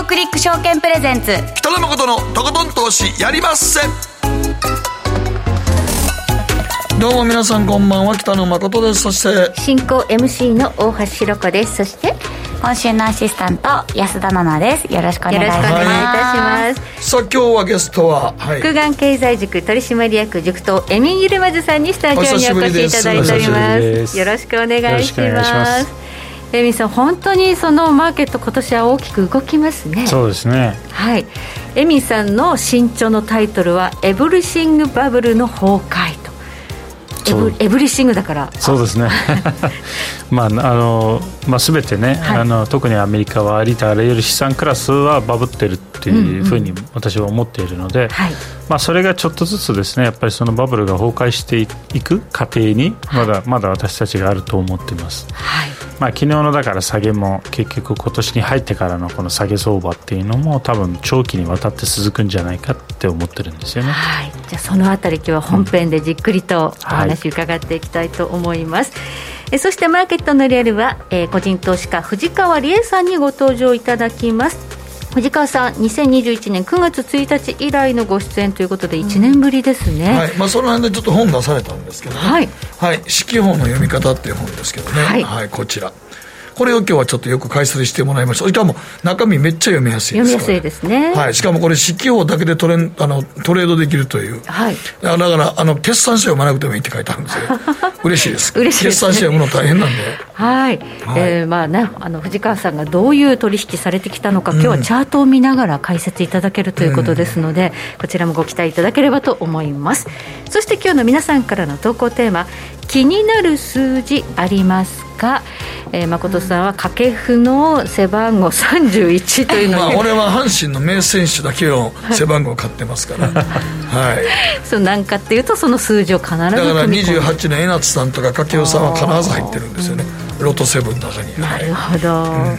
GMO クリック証券プレゼンツ。北野誠のとことん投資やりまっせ。どうも皆さんこんばんは北野誠です。そして進行 MC の大橋ひろ子です。そして今週のアシスタント安田奈々です。よろしくお願いします。いいたします。さあ今日はゲストは、はい、福眼経済塾取締役塾頭エミン・ユルマズさんにスタジオにお越しいただいております。よろしくお願いしますエミさん本当にそのマーケット今年は大きく動きますね。そうですね。はい。エミさんの新著のタイトルは「エブリシングバブルの崩壊」エブエブリシングだから。そうですね。まああの、まあ、全てね、はい、あの特にアメリカはありとあらゆる資産クラスはバブってるっていうふうに私は思っているので、うんうんはい、まあ、それがちょっとずつですねやっぱりそのバブルが崩壊していく過程にまだ、はい、まだ私たちがあると思っています、はいまあ、昨日のだから下げも結局今年に入ってからのこの下げ相場っていうのも多分長期にわたって続くんじゃないかって思ってるんですよね、はい、じゃあそのあたり今日は本編でじっくりとお話伺っていきたいと思います、はいえそしてマーケットのリアルは、えー、個人投資家藤川理恵さんにご登場いただきます。藤川さん、2021年9月1日以来のご出演ということで、1年ぶりですね、うん、はい。まあ、その辺でちょっと本出されたんですけどね、はい、はい、四季報の読み方っていう本ですけどね、はい、はい、こちら。これを今日はちょっとよく解説してもらいました。しかも中身めっちゃ読みやすいです読みやすいですね。はい。しかもこれ、四季報だけでトレンあのトレードできるという。はい。だから、あの、決算書読まなくてもいいって書いてあるんですよ。嬉しいです。嬉しいです、ね、決算書読むの大変なんで。はい。はい、えー、まあね、あの、藤川さんがどういう取引されてきたのか、今日はチャートを見ながら解説いただけるということですので、うん、こちらもご期待いただければと思います。そして今日の皆さんからの投稿テーマ、気になる数字ありますか、えー、誠さんは掛布の背番号31というのまあ俺は阪神の名選手だけを背番号買ってますから。はい。そうなんかっていうとその数字を必ずだから28年江夏さんとか掛布さんは必ず入ってるんですよね。ロトセブンの中に。なるほど、うん、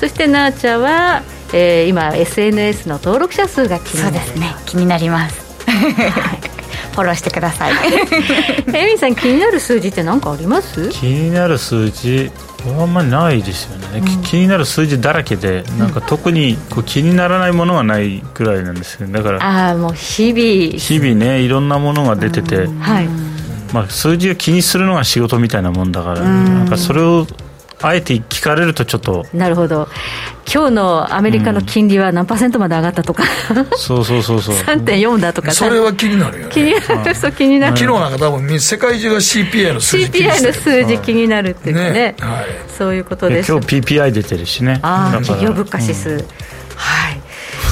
そしてなーちゃんは、えー、今 SNS の登録者数が気になる。そうですね。気になります、はいフォローしてください。エミさん気になる数字って何かあります？気になる数字あんまりないですよね、うん、気になる数字だらけでなんか特にこう気にならないものはないぐらいなんですけどだからああもう日々。日々ねいろんなものが出てて、はい。まあ、数字を気にするのが仕事みたいなもんだから、なんかそれをあえて聞かれるとちょっと。なるほど。今日のアメリカの金利は何パーセントまで上がったとか、うん、そうそうそう。そう3.4だとか。それは気になるよね。気になる。そう気になる。昨日なんか多分世界中が CPI の数字 CPI の数字気になるっていうかね、ね、はい、そういうことです。今日 PPI 出てるしね。ああ企業物価指数、うん、はい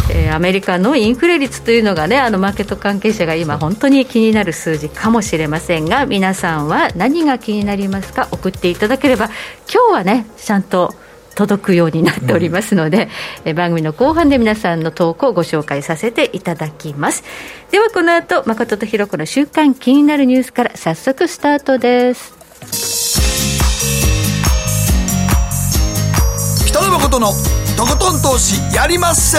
えー、アメリカのインフレ率というのがねあのマーケット関係者が今本当に気になる数字かもしれませんが皆さんは何が気になりますか？送っていただければ今日はねちゃんと届くようになっておりますので、うん、番組の後半で皆さんの投稿をご紹介させていただきます。ではこの後誠とひろ子の週刊気になるニュースから早速スタートです。北野誠のとことん投資やりまっせ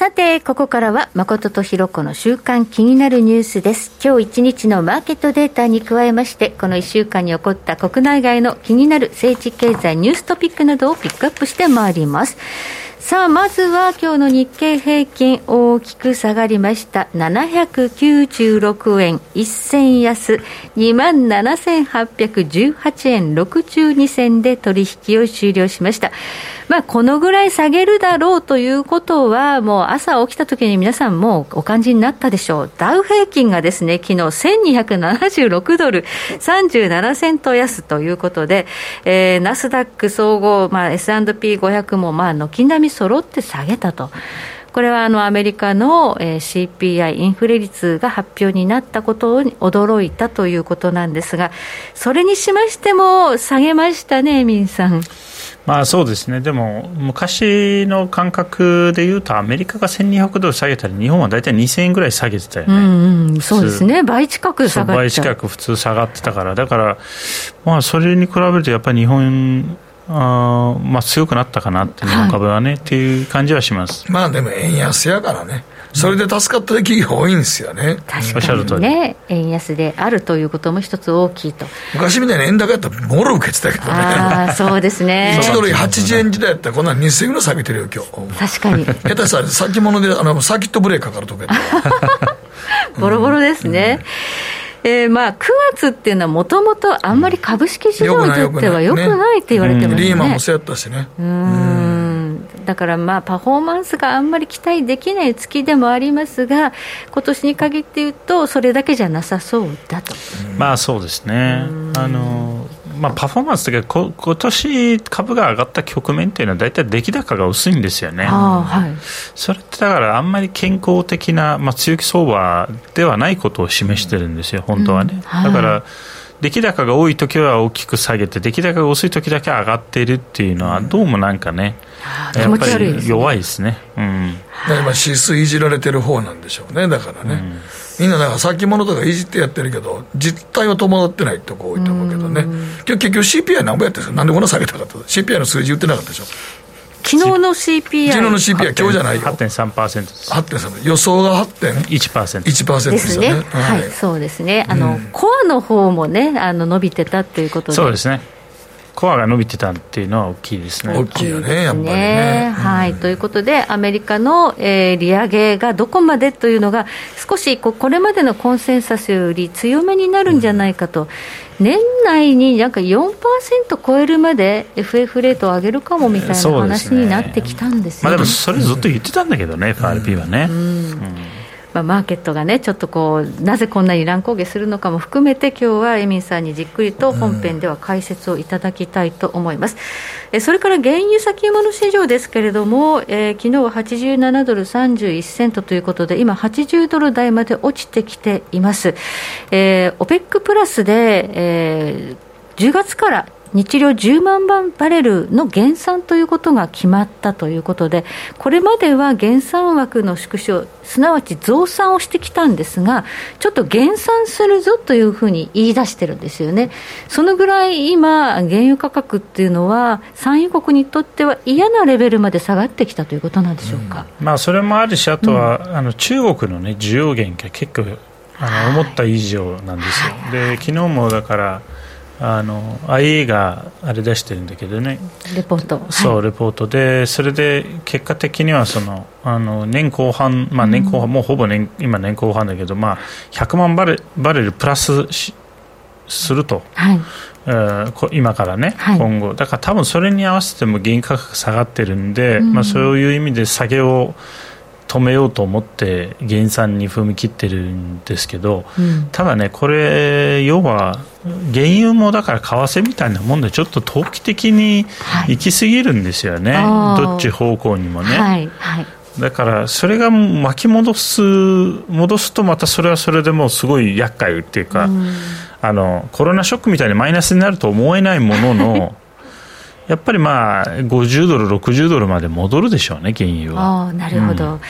さて、ここからは誠とひろこの週間気になるニュースです。今日一日のマーケットデータに加えまして、この1週間に起こった国内外の気になる政治経済ニューストピックなどをピックアップしてまいります。さあ、まずは今日の日経平均大きく下がりました。796円1000安、27,818円62銭で取引を終了しました。まあ、このぐらい下げるだろうということは、もう朝起きた時に皆さんもうお感じになったでしょう。ダウ平均がですね、昨日1276ドル37セント安ということで、えー、ナスダック総合、まあ、S&P500 も、まあ、軒並み揃って下げたと。これはあのアメリカの CPI インフレ率が発表になったことに驚いたということなんですが、それにしましても下げましたね、エミンさん。まあそうですね、でも昔の感覚でいうと、アメリカが1200ドル下げたら、日本は大体2000円ぐらい下げてたよね、うんうん、そうですね、倍近く下が倍近く普通下がってたから、だから、まあ、それに比べると、やっぱり日本、あまあ、強くなったかなって、日本株はね、はい、っていう感じはしますまあでも円安やからね。それで助かった企業多いんですよね。確かにね、円安であるということも一つ大きいと。昔みたいな円高やったら、もろ受けてたけどね。ああ、そうですね。1ドル80円時代やったら、こんな2000円ぐらい下げてるよ、今日。確かに。下手したら先物で、あの、サーキットブレーカーからとか ボロボロですね。うん、えー、まあ、9月っていうのはもともとあんまり株式市場にとってはよくないって言われてますね。リーマンもそうやったしね。うんだからまあパフォーマンスがあんまり期待できない月でもありますが、今年に限って言うと、それだけじゃなさそうだと。まあそうですね。あのまあ、パフォーマンスというか、今年株が上がった局面っていうのは、大体出来高が薄いんですよね、はい、それってだから、あんまり健康的な、まあ、強気相場ではないことを示してるんですよ、本当はね。うんはい、だから出来高が多い時は大きく下げて、出来高が薄い時だけ上がっているっていうのは、どうもなんかね、やっぱり弱いですね。うん、今、指数いじられてる方なんでしょうね、だからね。うん、みんな、だから先物とかいじってやってるけど、実態は伴ってないとこ多いと思うけどね。結局 CPI 何ぼやってるんですか？なんでこんな下げたかった ?CPI の数字言ってなかったでしょ？昨日の CPI 昨日の CPI 今日じゃないよ。8.3%です。8.3予想が 8.1%1% ですね、はい、はい、そうですね。あの、うん、コアの方もねあの伸びてたっていうことで。そうですねコアが伸びてたっていうのは大きいですね。大きいよね、やっぱりね。はい、ということで、アメリカの、えー、利上げがどこまでというのが、少しここれまでのコンセンサスより強めになるんじゃないかと、うん、年内になんか4%超えるまで FF レートを上げるかもみたいな話になってきたんですよ、ね、まあ、でもそれずっと言ってたんだけどね、FRP はね。うん、うんまあ、マーケットがね、ちょっとこう、なぜこんなに乱高下するのかも含めて、今日はエミンさんにじっくりと本編では解説をいただきたいと思います。うん、それから原油先物市場ですけれども、えー、昨日は87ドル31セントということで、今、80ドル台まで落ちてきています。えー、オペックプラスで、えー、10月から日量10万バレルの減産ということが決まったということで、これまでは減産枠の縮小、すなわち増産をしてきたんですが、ちょっと減産するぞというふうに言い出してるんですよね。そのぐらい今、原油価格っていうのは、産油国にとっては嫌なレベルまで下がってきたということなんでしょうか？うん、まあ、それもあるし、あとは、うん、あの中国の、ね、需要減が結構あの思った以上なんですよ。はい、で昨日もだからあの IA があれ出してるんだけどね。レポート。そう、はい、レポートでそれで結果的にはそのあの年後半、まあ、年後半、うん、もうほぼ年今年後半だけど、まあ、100万バレバレルプラスすると、はい。えー、今からね、はい、今後。だから多分それに合わせても原油価格下がってるんで、うん、まあ、そういう意味で下げを止めようと思って減産に踏み切ってるんですけど、うん、ただね、これ、要は原油もだから為替みたいなもんでちょっと投機的に行き過ぎるんですよね、はい、どっち方向にもね。はいはい。だからそれが巻き戻す戻すとまたそれはそれでもすごい厄介っていうか、うん、あのコロナショックみたいにマイナスになると思えないものの やっぱりまあ50ドル、60ドルまで戻るでしょうね、原油は。あなるほど、うん、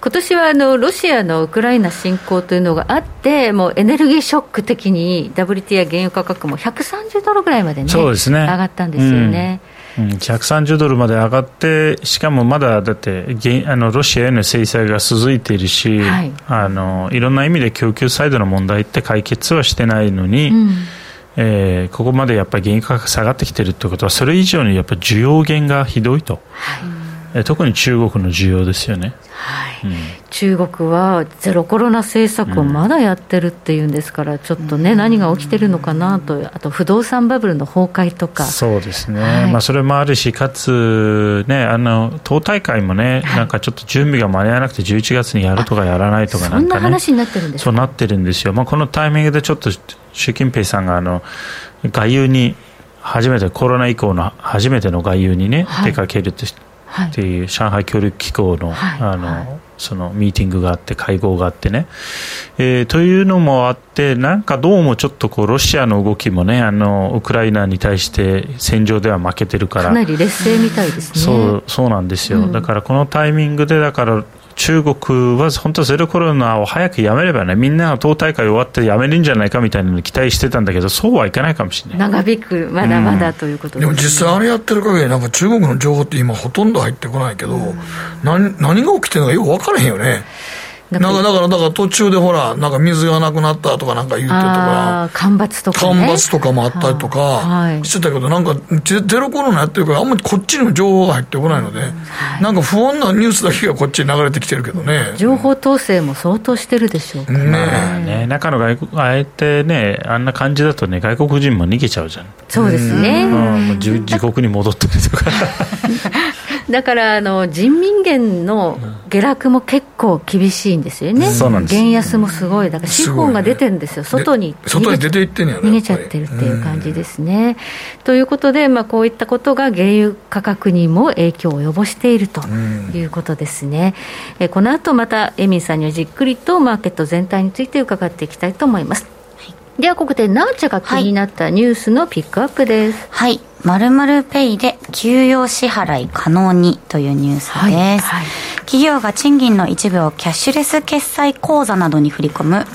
今年はあのロシアのウクライナ侵攻というのがあって、もうエネルギーショック的に WT や原油価格も130ドルぐらいまでね、そうですね上がったんですよね。うん、130ドルまで上がって、しかもまだだってあのロシアへの制裁が続いているし、はい、あのいろんな意味で供給サイドの問題って解決はしてないのに。うんえー、ここまでやっぱり原油価格下がってきてるってことはそれ以上にやっぱり需要減がひどいと、はい。特に中国の需要ですよね、はい。うん、中国はゼロコロナ政策をまだやってるっていうんですから、うん、ちょっとね、何が起きてるのかなと、あと不動産バブルの崩壊とか。そうですね、はい、まあ、それもあるし、かつ、ね、あの党大会もね、はい、なんかちょっと準備が間に合わなくて、11月にやるとかやらないとかなんか、ね、そんな話になってるんですそうなってるんですよ、まあ、このタイミングでちょっと習近平さんがあの外遊に初めてコロナ以降の初めての外遊にね、はい、出かけるとっていう上海協力機構の,、あのそのミーティングがあって会合があってね、えー、というのもあってなんかどうもちょっとこうロシアの動きもねあのウクライナに対して戦場では負けてるから。かなり劣勢みたいですね。そうそうなんですよ、うん、だからこのタイミングでだから中国は本当ゼロコロナを早くやめればね、みんなが党大会終わってやめるんじゃないかみたいなの期待してたんだけど、そうはいかないかもしれない。長引く、まだまだということで、ねも実際あれやってる限り、なんか中国の情報って今、ほとんど入ってこないけど、うん、何何が起きてるのかよく分からへんよね。なんかだから、だから途中でほら、なんか水がなくなったとかなんか言ってとか、干ばつとか、ね、干ばつとかもあったりとかしてたけど、なんかゼロコロナやってるから、あんまりこっちにも情報が入ってこないので、はい、なんか不穏なニュースだけがこっちに流れてきてるけどね。情報統制も相当してるでしょうかね。ね中の外国、あえてね、あんな感じだとね、外国人も逃げちゃうじゃん。そうですね。うん、自自国に戻ってるとか。だからあの人民元の下落も結構厳しいんですよね、うん、減安もすごい、だから資本が出てるんですよ、すね、外に外に出て行ってんや、ね、逃げちゃってるっていう感じですね。ということで、まあ、こういったことが原油価格にも影響を及ぼしているということですね、えこの後またエミンさんにはじっくりとマーケット全体について伺っていきたいと思います。ではここでナーチャが気になったニュースのピックアップです。はい、はい。〇〇ペイで給与支払い可能にというニュースです、はいはい、企業が賃金の一部をキャッシュレス決済口座などに振り込む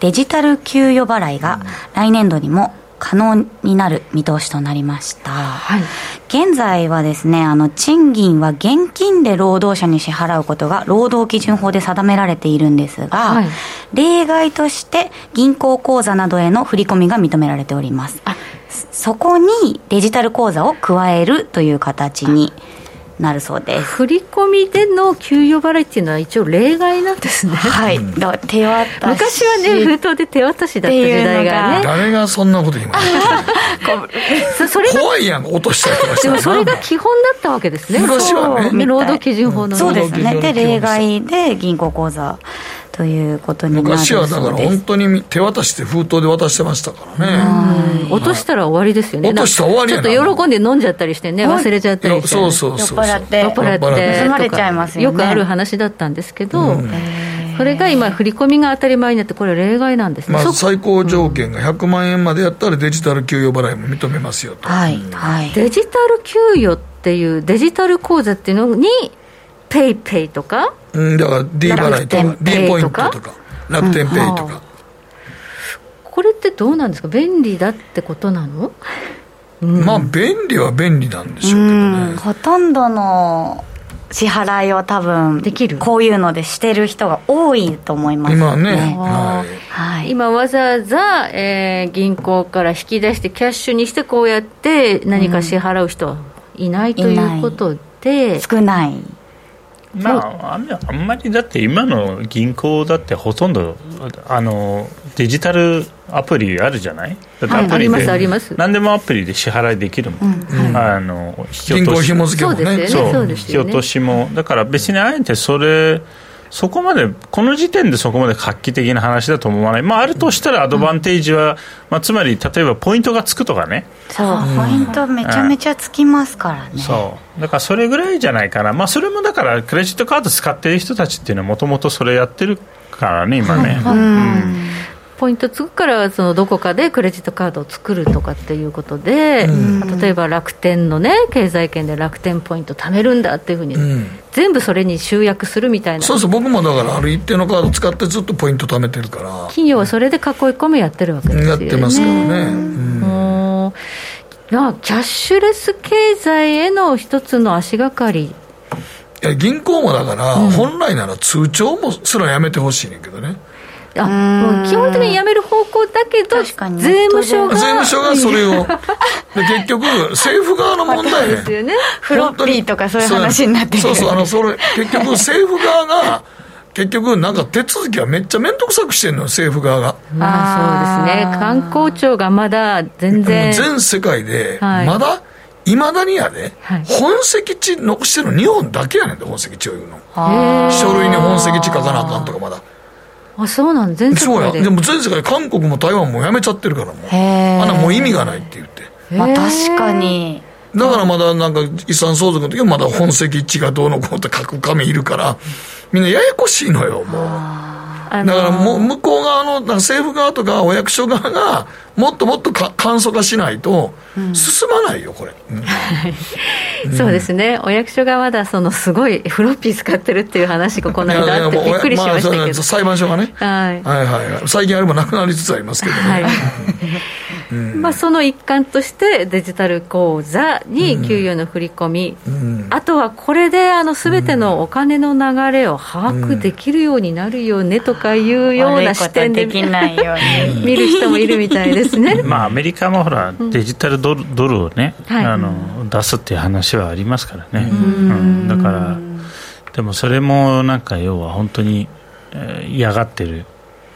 デジタル給与払いが来年度にも可能になる見通しとなりました、はい、現在はですねあの賃金は現金で労働者に支払うことが労働基準法で定められているんですが、はい、例外として銀行口座などへの振り込みが認められております。そこにデジタル口座を加えるという形になるそうです。振り込みでの給与払いっていうのは一応例外なんですね。はい。だ手渡し。昔はね封筒で手渡しだった時代が。ね誰がそんなこと言います？それ怖いやん落としたりとかでもそれが基本だったわけですね。昔はね。労働基準法の、そうですね。で例外で銀行口座ということになる昔はだから本当に手渡して封筒で渡してましたからね。落としたら終わりですよね。落としたら終わりちょっと喜んで飲んじゃったりしてね忘れちゃったりして、そうそうそう酔っ払って。酔っ払って。盗まれちゃいますよ、ね、よくある話だったんですけど、それが今、振り込みが当たり前になって、これ、例外なんですね、まあ、最高上限が100万円までやったら、デジタル給与払いも認めますよと、はい。はい、デジタル給与っていう、デジタル口座っていうのに、 PayPay とか、うん、だから D 払いとか、D ポイントとか。楽天ペイとか、これってどうなんですか？便利だってことなの、うん、まあ便利は便利なんでしょうけどね。ほとんどの支払いを多分できる？こういうのでしてる人が多いと思います、ね、今ね、はい、はい、今わざわざ、えー、銀行から引き出してキャッシュにしてこうやって何か支払う人はいないということで、少ないまあ、あんまりだって今の銀行だってほとんどあのデジタルアプリあるじゃない？だってアプリで、あります何でもアプリで支払いできるもん、うん、あの引き落としもそうそう。引き落としも。だから別にあえてそれそこまで、この時点でそこまで画期的な話だと思わない、まあ、あるとしたらアドバンテージは、うん、まあ、つまり例えばポイントがつくとかね、そう、ポイントめちゃめちゃつきますからね、そう。だからそれぐらいじゃないかな、まあ、それもだからクレジットカード使ってる人たちっていうのは、もともとそれやってるからね、今ね。うんポイントつくからそのどこかでクレジットカードを作るとかっていうことで、うん、例えば楽天のね経済圏で楽天ポイント貯めるんだっていうふうに、うん、全部それに集約するみたいな。そうそう僕もだからある一定のカード使ってずっとポイント貯めてるから。企業はそれで囲い込みやってるわけですよね。やってますからね、うん。キャッシュレス経済への一つの足がかり。銀行もだから、本来なら通帳もすらやめてほしいねんけどね、あもう基本的に辞める方向だけど、税務署が。税務署がそれを。で結局、政府側の問題ですよね。フロッピーとかそういう話になってる。そうそう、あの、それ、結局 政府側が、結局、なんか手続きはめっちゃ面倒くさくしてるのよ、政府側が。ああ、そうですね。観光庁がまだ全然。全世界で、まだ、いまだにやで、はい、本籍地残してるの日本だけやねんで、本籍地を言うの。書類に本籍地書かなあかんとかまだ。あそうなん全世界で。でも全世界韓国も台湾もやめちゃってるからもう。あんなもう意味がないって言って。まあ確かに。だからまだなんか遺産相続の時はまだ本籍地がどうのこうって書く紙いるから、みんなややこしいのよ、もう。だからもう向こう側の政府側とかお役所側がもっともっと簡素化しないと進まないよ、これ、うん、そうですね、お役所がまだそのすごいフロッピー使ってるっていう話がこの間あってびっくりしましたけど、まあ、裁判所がね、はい、はいはい最近あれもなくなりつつありますけどね。はい。まあ、その一環としてデジタル口座に給与の振り込み、うん、あとはこれであの全てのお金の流れを把握できるようになるよねとかいうような視点で見る人もいるみたいですね、まあ、アメリカもほらデジタルドルドルをね、あの出すっていう話はありますからね、うん、だからでもそれもなんか要は本当に嫌がってる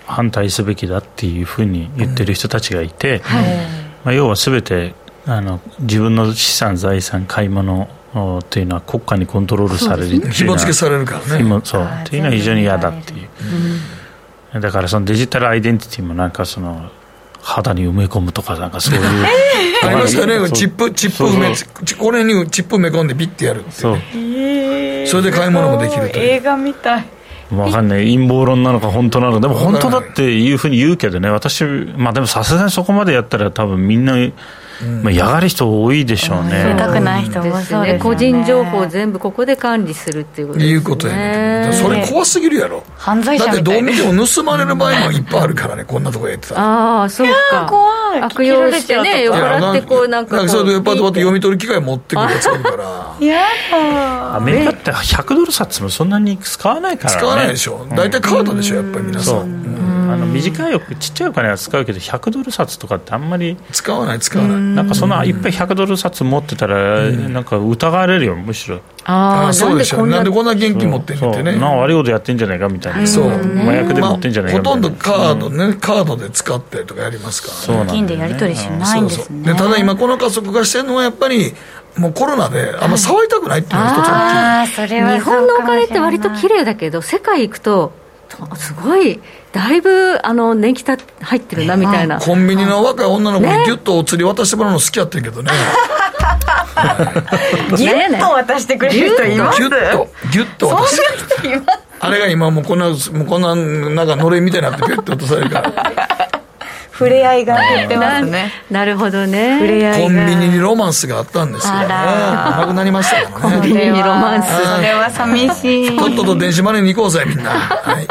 反対すべきだっていうふうに言ってる人たちがいて、はい、まあ、要はすべてあの自分の資産、財産、買い物というのは国家にコントロールされる紐付けされるからね。そう。というのは非常に嫌だっていう、うん、だからそのデジタルアイデンティティもなんかその肌に埋め込むとかなんかそういう。ありますよねチップチップ埋めこれにチップ埋め込んでビッてやるって、ね、そう。それで買い物もできると映画みたい。分かんない陰謀論なのか本当なのか。でも本当だっていうふうに言うけどね。私まあでもさすがにそこまでやったら多分みんなまあ、やがる人多いでしょうね。知りたくない人もそうですね。個人情報を全部ここで管理するっていうことですね。いうことやね。それ怖すぎるやろ。犯罪者だってどう見ても盗まれる場合もいっぱいあるからね、こんなとこやってたああ、そうか。怖い。悪用してね、酔っ払ってこうなんか。なんかそれで酔っ払って読み取る機会持ってくるやつあるから。やだ。アメリカって100ドル札もそんなに使わないからね。使わないでしょ。大体カードでしょ、やっぱり皆さん。あの短いちっちゃいお金は使うけど100ドル札とかってあんまり使わない使わない。なんかそんないっぱい100ドル札持ってたらなんか疑われるよむしろ。ああそうでしょ。なんでこんな現金持ってんのってね。悪いことやってんじゃないかみたいな。そう。麻薬で持ってんじゃないかほとんどカードねカードで使ったりとかやりますから現金でやり取りしないんですね。ただ今この加速化してるのはやっぱりもうコロナであんま触りたくないっていうのが一つ大きい、日本のお金って割と綺麗だけど世界行くとすごいだいぶあの年季た入ってるなみたいな、コンビニの若い女の子にギュッとお釣り渡してもらうの好きやってんけどね。ギュッと渡してくれる人います？ギュッとギュッと渡して。あれが今もうこんなもうこんななんかのれんみたいになってペッと落とされるから触れ合いが減ってますね。なるほどね。触れ合いコンビニにロマンスがあったんですよね。なくなりましたからね。コンビニにロマンス。それは寂しい。とっとと電子マネーに行こうぜみんな、はい、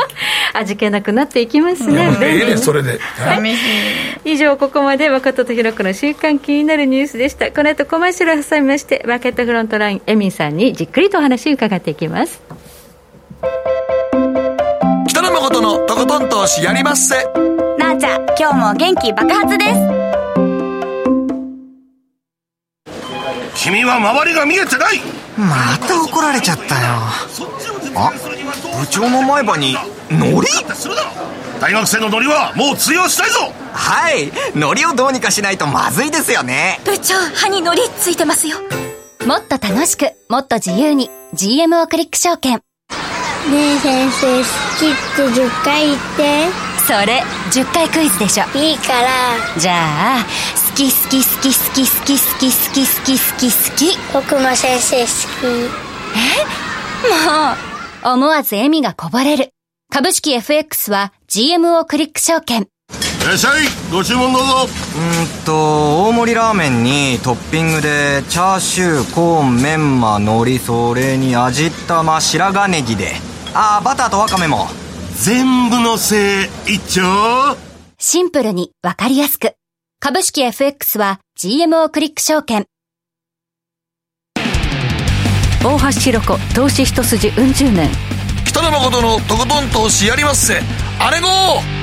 味気なくなっていきますね。ええねそれで、寂しい。以上ここまで若戸とひろ子の週刊気になるニュースでした。この後コマーシャルを挟みましてマーケットフロントラインエミンさんにじっくりとお話を伺っていきます。北野誠のとことん投資やりまっせなあちゃん今日も元気爆発です。君は周りが見えてない。また怒られちゃったよ。あ部長の前歯にノリ大学生のノリはもう通用したいぞ。はいノリをどうにかしないとまずいですよね。部長歯にノリついてますよ。もっと楽しくもっと自由に GMO クリック証券。ねえ先生好きって10回言ってそれ10回クイズでしょ。いいから。じゃあ好き好き好き好き好き好き好き好き好き。好き僕も先生好き。え？もう思わず笑みがこぼれる。株式 FX は GMO クリック証券。いらっしゃいご注文どうぞ。うんと大盛りラーメンにトッピングでチャーシューコーンメンマ海苔それに味玉白髪ネギで。ああバターとワカメも全部のせい一丁シンプルにわかりやすく。株式 FX は GMO クリック証券。大橋ひろ子投資一筋うん十年。北野誠のとことん投資やりまっせ。あれご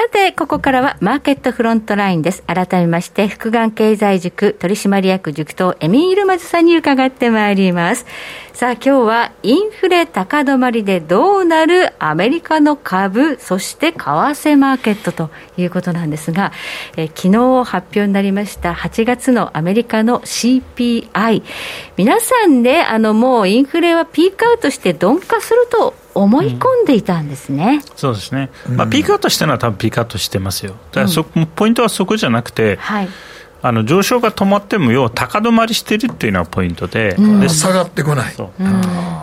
さて、ここからはマーケットフロントラインです。改めまして、福眼経済塾取締役塾頭エミールマズさんに伺ってまいります。さあ、今日はインフレ高止まりでどうなるアメリカの株、そして為替マーケットということなんですが、え昨日発表になりました8月のアメリカの CPI。皆さんね、あのもうインフレはピークアウトして鈍化すると思い込んでいたんですね、うん、そうですね、まあ、ピークアウトしたのは多分ピークアウトしてますよ、だからそ、うん、ポイントはそこじゃなくて、はい、あの上昇が止まっても要は高止まりしてるっていうのがポイントでうん、で下がってこない、う。ん、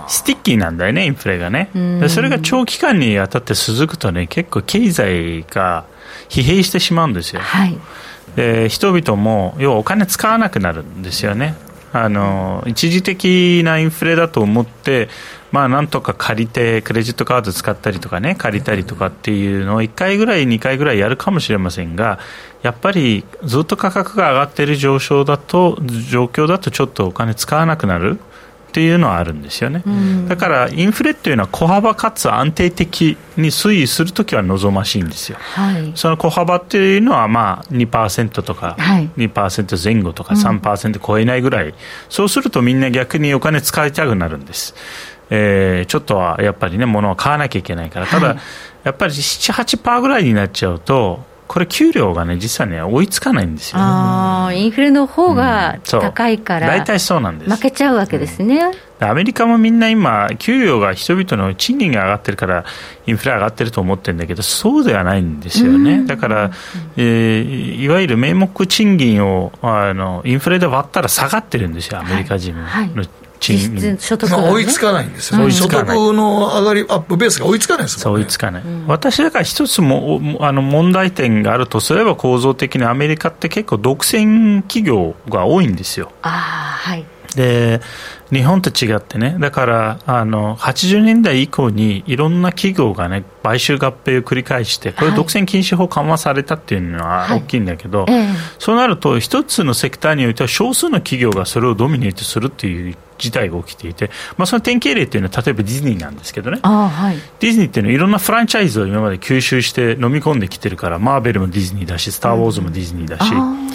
sticky なんだよねインフレがね、でそれが長期間にわたって続くとね結構経済が疲弊してしまうんですよ、はい、で人々も要はお金使わなくなるんですよね。あの一時的なインフレだと思ってまあ、なんとか借りて、クレジットカード使ったりとかね、借りたりとかっていうのを1回ぐらい、2回ぐらいやるかもしれませんが、やっぱりずっと価格が上がっている上昇だと、状況だとちょっとお金使わなくなる。っていうのはあるんですよね、だからインフレっていうのは小幅かつ安定的に推移するときは望ましいんですよ、はい、その小幅っていうのはまあ2%とか2%前後とか3%超えないぐらい、うん、そうするとみんな逆にお金使いたくなるんですえー、ちょっとはやっぱりね、物を買わなきゃいけないから、ただ、はい、やっぱり7、8%ぐらいになっちゃうと、これ、給料がね、実はね、追いつかないんですよ、ね、あインフレの方が高いから、大体そうなんです。負けちゃうわけですね、うん、アメリカもみんな今、給料が人々の賃金が上がってるから、インフレ上がってると思ってるんだけど、そうではないんですよね、だから、えー、いわゆる名目賃金をあのインフレで割ったら下がってるんですよ、アメリカ人の、はい。はい実所得、ね、まあ、追いつかないんですよ、ね、所得の上がりアップベースが追いつかないですもん、ね、追いつかない、うん、私だから一つもあの問題点があるとすれば構造的にアメリカって結構独占企業が多いんですよ。あはい。で日本と違ってね、だからあの80年代以降にいろんな企業がね、買収合併を繰り返して、これ、独占禁止法緩和されたっていうのは大きいんだけど、はいはいそうなると、一つのセクターにおいては、少数の企業がそれをドミネートするっていう事態が起きていて、まあ、その典型例っていうのは、例えばディズニーなんですけどね、はい、ディズニーっていうのは、いろんなフランチャイズを今まで吸収して飲み込んできてるから、マーベルもディズニーだし、スター・ウォーズもディズニーだし。うん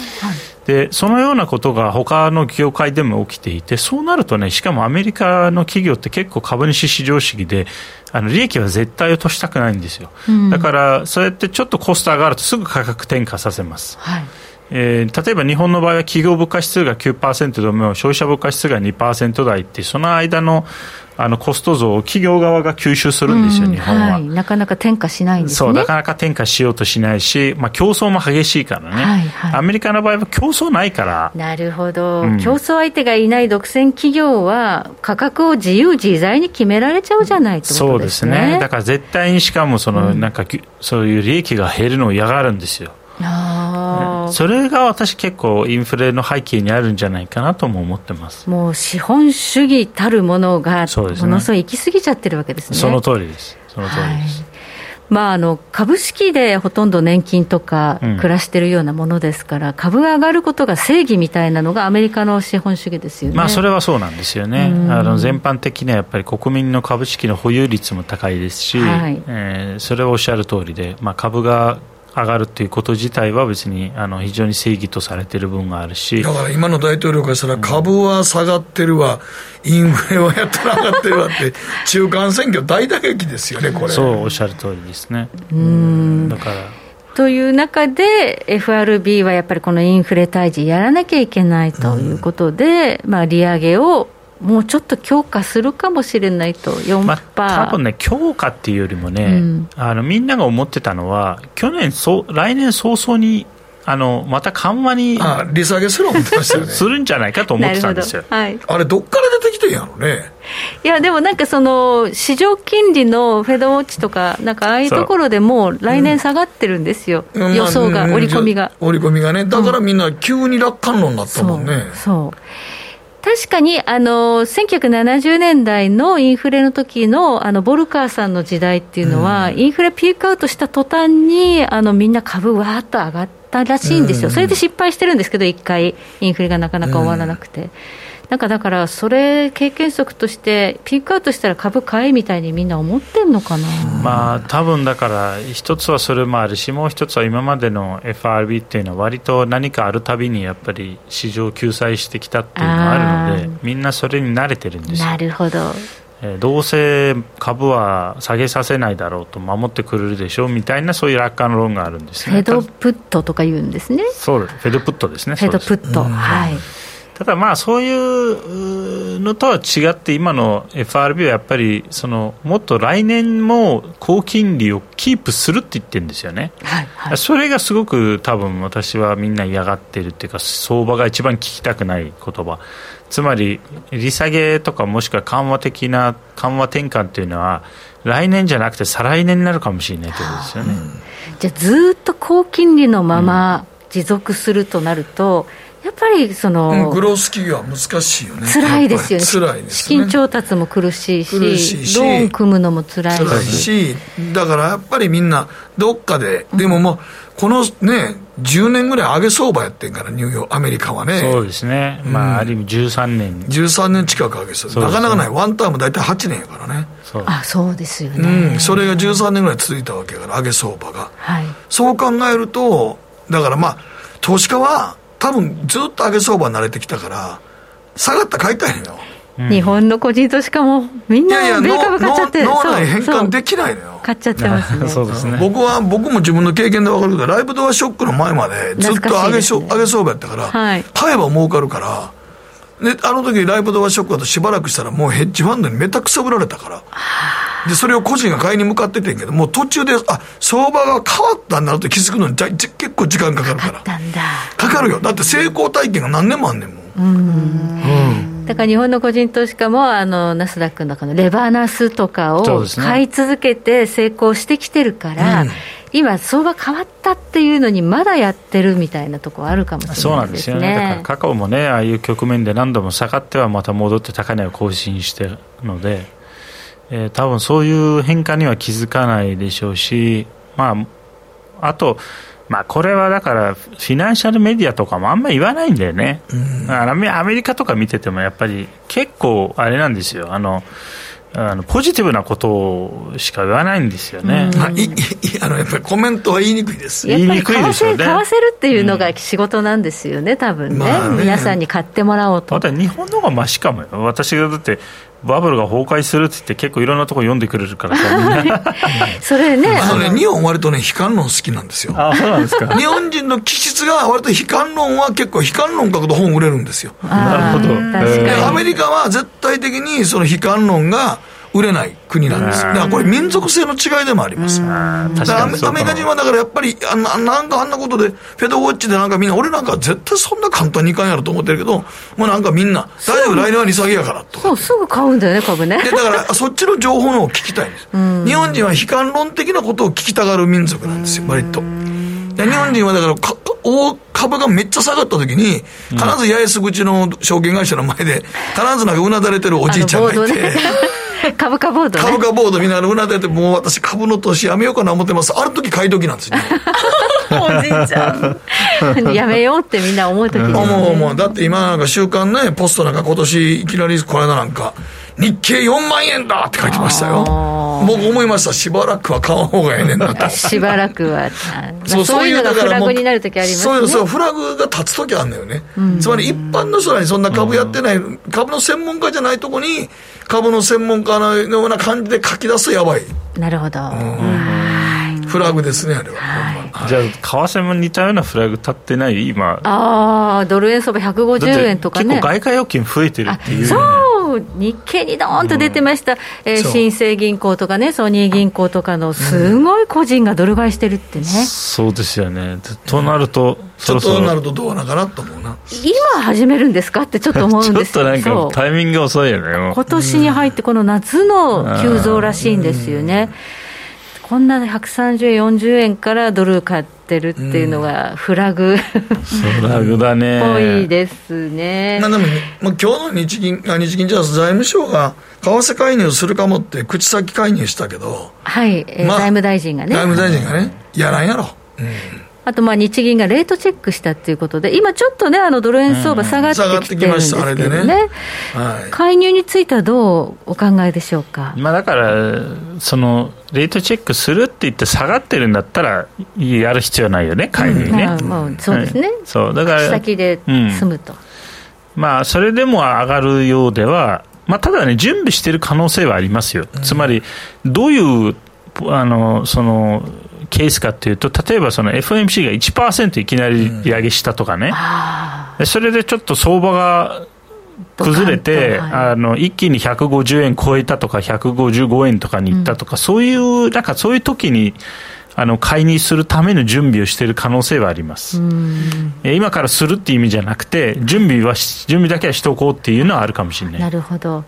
でそのようなことが他の業界でも起きていてそうなるとねしかもアメリカの企業って結構株主市場主義であの利益は絶対落としたくないんですよ、うん、だからそうやってちょっとコスト上がるとすぐ価格転嫁させます、はいえー、例えば日本の場合は企業物価指数が9%でも消費者物価指数が2%台ってその間のあのコスト増を企業側が吸収するんですよ、うん、日本は、はい、なかなか転嫁しないんです、ね、そうなかなか転嫁しようとしないし、まあ、競争も激しいからね、はいはい、アメリカの場合は競争ないから。なるほど、うん、競争相手がいない独占企業は価格を自由自在に決められちゃうじゃないと、ね、そうですね。だから絶対にしかもその、なんかそういう利益が減るのを嫌がるんですよそれが私結構インフレの背景にあるんじゃないかなとも思ってます。もう資本主義たるものがものすごい行き過ぎちゃってるわけですね。その通りです。その通りです、はい。まあ、あの株式でほとんど年金とか暮らしてるようなものですから、うん、株が上がることが正義みたいなのがアメリカの資本主義ですよね、まあ、それはそうなんですよね、あの全般的にはやっぱり国民の株式の保有率も高いですし、はい、えー、それはおっしゃる通りで、まあ、株が上がるということ自体は別にあの非常に正義とされている部分があるし。だから今の大統領からしたら株は下がってるわ、インフレはやったら上がってるわって 中間選挙大打撃ですよねこれ。そうおっしゃる通りですね。うん。だから。という中で FRB はやっぱりこのインフレ退治やらなきゃいけないということで、まあ、利上げをもうちょっと強化するかもしれないと、4%、まあ、多分ね、強化っていうよりもね、うん、あのみんなが思ってたのは、去年そ、来年早々にあのまた緩和にあ利下げする思ってましたよね。するんじゃないかと思ってたんですよ、はい、あれどっから出てきてんやろね。いやでもなんかその市場金利のフェドウォッチとかなんかああいうところでも来年下がってるんですよ、うん、予想が、織り込みが。織り込みがね。だからみんな急に楽観論になったもんね、そうそう確かに、あの、1970年代のインフレの時の、あの、ボルカーさんの時代っていうのは、うん、インフレピークアウトした途端に、あの、みんな株わーっと上がったらしいんですよ。うん、それで失敗してるんですけど、一回、インフレがなかなか終わらなくて。うんなんかだから、それ、経験則として、ピークアウトしたら株買えみたいにみんな思ってんのかな、まあ多分だから、一つはそれもあるし、もう一つは今までの FRB っていうのは、割と何かあるたびにやっぱり市場を救済してきたっていうのがあるので、みんなそれに慣れてるんですよ。なるほど。どうせ株は下げさせないだろうと守ってくれるでしょうみたいなそういう楽観の論があるんです、ね、フェドプットとか言うんですね。そうフェドプットですねフェドプット。はいただまあそういうのとは違って今の FRB はやっぱりそのもっと来年も高金利をキープするって言ってるんですよね、はいはい、それがすごく多分私はみんな嫌がってるっていうか相場が一番聞きたくない言葉。つまり利下げとかもしくは緩和的な緩和転換というのは来年じゃなくて再来年になるかもしれないということですよね、じゃあずっと高金利のまま持続するとなると、うんやっぱりその、うん、グロース企業は難しいよね。辛いですよね。辛いです、ね、資金調達も苦しいし苦しいし。ローン組むのも辛いし。辛いしだからやっぱりみんなどっかで、でももうこのね10年ぐらい上げ相場やってんからニューヨークアメリカはね。そうですね、うん、まあある意味13年。13年近く上げそう、ね、なかなかない。ワンターム大体8年やからね。あそうですよね、うん、それが13年ぐらい続いたわけやから上げ相場が、はい、そう考えるとだからまあ投資家は多分ずっと上げ相場慣れてきたから下がったら買いたいのよ、うん、日本の個人投資家もみんな米株買っちゃって脳内変換できないのよ。買っちゃってますね。そうですね。僕は僕も自分の経験で分かるけどライブドアショックの前までずっと上げ,、ね、上げ相場やったから、はい、買えば儲かるからであの時ライブドアショックだとしばらくしたらもうヘッジファンドにめたくそぶられたから。でそれを個人が買いに向かっててんけどもう途中であ相場が変わったんだと気づくのにじゃ結構時間かかるから。かかるよ。だって成功体験が何年もあんねんもん。うん。だから日本の個人投資家もあのナスダックの中のレバナスとかを買い続けて成功してきてるから、今、相場変わったっていうのに、まだやってるみたいなところあるかもしれないですね。そうなんですよね。だからカカオもね、ああいう局面で何度も下がってはまた戻って高値を更新してるので、えー、多分そういう変化には気づかないでしょうし、まあ、あと、まあ、これはだから、フィナンシャルメディアとかもあんまり言わないんだよね、アメリカとか見てても、やっぱり結構あれなんですよ。あのあのポジティブなことしか言わないんですよね。あいいあのやっぱりコメントは言いにくいです。言いにくいでしょうね。買わせるっていうのが仕事なんですよね、多分ね。まあ、ね皆さんに買ってもらおうと。また日本の方がましかもよ。私がだってバブルが崩壊するって言って結構いろんなところ読んでくれるからさ。それね。あのね日本割とね悲観論好きなんですよ。あそうなんですか。日本人の気質が割と悲観論は結構悲観論書くと本売れるんですよ。なるほど。アメリカは絶対的にその悲観論が売れない国なんです。だからこれ民族性の違いでもあります。アメリカ人はだからやっぱり、あなんかあんなことで、フェドウォッチでなんかみんな、俺なんか絶対そんな簡単にいかんやろと思ってるけど、もうなんかみんな、大丈夫、来年は利下げやからと。そう、すぐ買うんだよね、株ね。で、だからそっちの情報のを聞きたいんです。日本人は悲観論的なことを聞きたがる民族なんですよ、割と。日本人はだからか、大株がめっちゃ下がった時に、必ず八重洲口の証券会社の前で、必ずなんかうなだれてるおじいちゃんがいて、株価ボード、ね、株価ボードみんなうなだれて、もう私株の投資やめようかな思ってます。ある時買い時なんですよ、おじいちゃん。やめようってみんな思う時です、ね、思う思う。だって今なんか週刊ね、ポストなんか今年いきなりこれなんか、日経4万円だって書いてましたよ。僕思いました。しばらくは買わん方がええねんなと。しばらくは。そう、そういうのがフラグになるときありますね。そうそう、フラグが立つときあるんだよね。つまり一般の人にそんな株やってない、株の専門家じゃないとこに、株の専門家のような感じで書き出すとやばい。なるほど。フラグですね、あれは。はい、じゃあ、為替も似たようなフラグ立ってない？今。ああ、ドル円相場150円とかね。結構外貨預金増えてるっていう、ね、そう、日経にどーんと出てました、うん、えー、新生銀行とかね、ソニー銀行とかの、すごい個人がドル買いしてるってね。うん、そうですよね。となると、ちょっとなるとどうなかなと思うな。今始めるんですか？ってちょっと思うんです ちょっとなんかタイミング遅いよね。今年に入ってこの夏の急増らしいんですよね。こんな130円、40円からドル買ってるっていうのが、フラグ、フラグだね。ぽいですね。まあ、でも、まあ、今日の日銀、日銀じゃ財務省が、為替介入するかもって口先介入したけど、はい、まあ、財務大臣がね。財務大臣がね、やらんやろ。うんあとまあ日銀がレートチェックしたということで、今ちょっとね、あのドル円相場下がってきてるんですけどね、ね。はい、介入についてはどうお考えでしょうか？まあ、だから、そのレートチェックするって言って下がってるんだったら、やる必要ないよね、介入ね。うん、まあ、そうですね、そうだから先で済むと、うん、まあ、それでも上がるようでは、まあ、ただね、準備している可能性はありますよ、つまり、どういうあのそのケースかというと、例えばその FOMC が1%いきなり利上げしたとかね、それでちょっと相場が崩れて、はい、あの一気に150円超えたとか、155円とかにいったとか、うん、そういう、なんかそういう時にあの買いにするための準備をしている可能性はあります。今からするっていう意味じゃなくて、準備は準備だけはしておこうっていうのはあるかもしれない。なるほど。うん、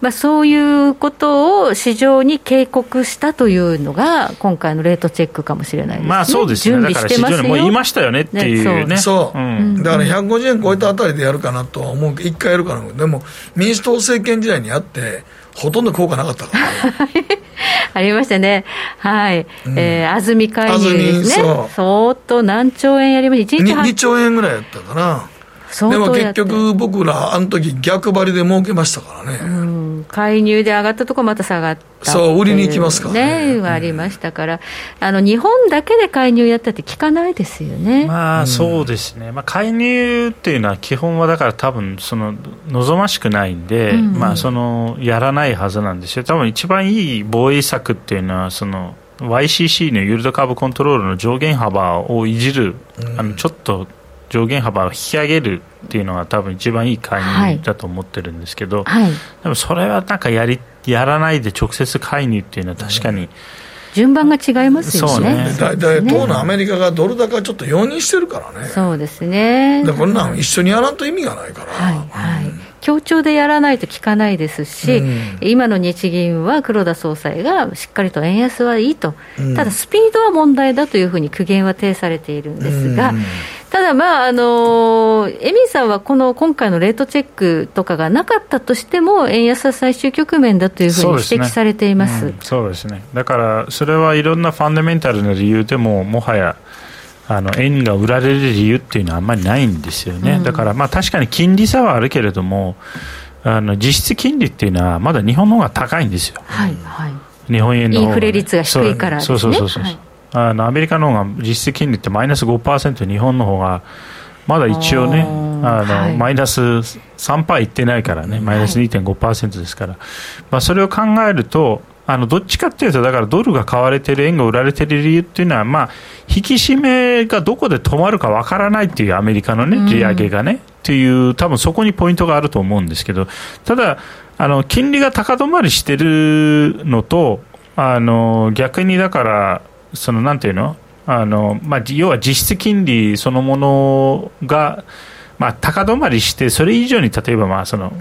まあそういうことを市場に警告したというのが今回のレートチェックかもしれないですね。まあそうですね。だから市場にもう言いましたよねっていうね。そう。うん、だから150円超えたあたりでやるかなとは思う一回やるかな。でも民主党政権時代にあって。ほとんど効果なかったから、ね、ありましたね、はい、うん、えー、安住介入ですね、相当何兆円やりました、1日 2, 2兆円ぐらいやったかな。でも結局、僕ら、あの時逆張りで儲けましたからね。うん。介入で上がったところまた下がったそう、売りに行きますからね。ねありましたから、あの日本だけで介入やったって聞かないですよね。まあ、そうですね、まあ、介入っていうのは、基本はだから多分その望ましくないんで、うん。うん、まあ、そのやらないはずなんですよ、多分一番いい防衛策っていうのは、その YCC のユールドカーブコントロールの上限幅をいじる、うん、あのちょっと上限幅を引き上げるっていうのが多分一番いい介入だと思ってるんですけど、はいはい、でもそれはなんかやりやらないで直接介入っていうのは確かに、うん順番が違いますよね。大体、ね、当のアメリカがドル高ちょっと容認してるからね。そうですね。でこんなん一緒にやらんと意味がないから。はい、はい。協調でやらないと効かないですし、うん、今の日銀は黒田総裁がしっかりと円安はいいと、うん、ただスピードは問題だというふうに苦言は呈されているんですが、うん、ただ、まああのエミンさんはこの今回のレートチェックとかがなかったとしても、円安は最終局面だというふうに指摘されています。そうですね、だからそれはいろんなファンダメンタルな理由でも、もはやあの円が売られる理由っていうのはあんまりないんですよね、うん、だからまあ確かに金利差はあるけれども、あの実質金利っていうのは、まだ日本の方が高いんですよ、はいはい、日本円のインフレ率が低いから、ね、そうそうそうそう、はい、あのアメリカの方が実質金利ってマイナス5%、日本の方がまだ一応ね、あの、はい、マイナス3%いってないからね、マイナス2.5%ですから、まあ、それを考えると、あのどっちかっていうと、だからドルが買われてる、円が売られてる理由っていうのは、まあ、引き締めがどこで止まるかわからないっていう、アメリカのね、利上げがね、っていう、多分そこにポイントがあると思うんですけど、ただ、あの金利が高止まりしてるのと、あの逆にだから、そのなんていうの？あの、まあ、要は実質金利そのものが、まあ、高止まりして、それ以上に例えばまあその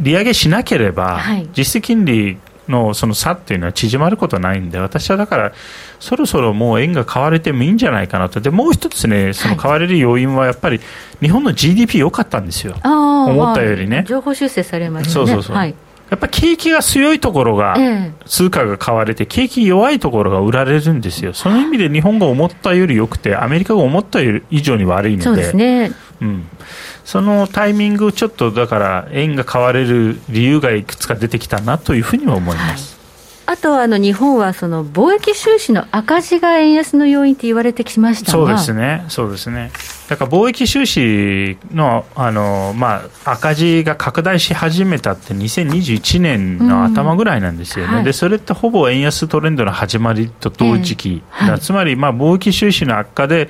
利上げしなければ、実質金利のその差っていうのは縮まることはないんで、私はだから、そろそろもう円が買われてもいいんじゃないかなと、でもう一つね、その買われる要因はやっぱり、日本の GDP 良かったんですよ、思ったよりね。情報修正されましたね。そうそうそう、はいやっぱり景気が強いところが、通貨が買われて、景気弱いところが売られるんですよ、その意味で日本が思ったより良くて、アメリカが思った以上に悪いので。そうですねうんそのタイミング、ちょっとだから円が買われる理由がいくつか出てきたなというふうには思います。はい、あとはあの日本はその貿易収支の赤字が円安の要因って言われてきましたそうですね、そうですね。だから貿易収支のあの、まあ、赤字が拡大し始めたって2021年の頭ぐらいなんですよね、うん。はい、でそれってほぼ円安トレンドの始まりと同時期、えーはい、つまりまあ貿易収支の悪化で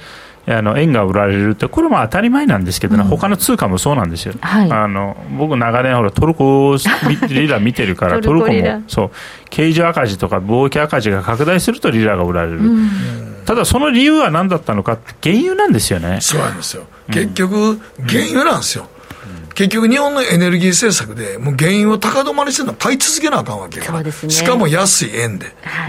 あの円が売られるって、これも当たり前なんですけどね、うん、他の通貨もそうなんですよ、はい、あの僕、長年ほら、トルコリラ見てるから、トルコもそう。経常赤字とか貿易赤字が拡大するとリラが売られる。うん。ただその理由は何だったのかって原油なんですよね。そうなんですよ。結局原油なんですよ、結局、日本のエネルギー政策で、もう原油を高止まりしてるのは買い続けなあかんわけから、ね、しかも安い円で、は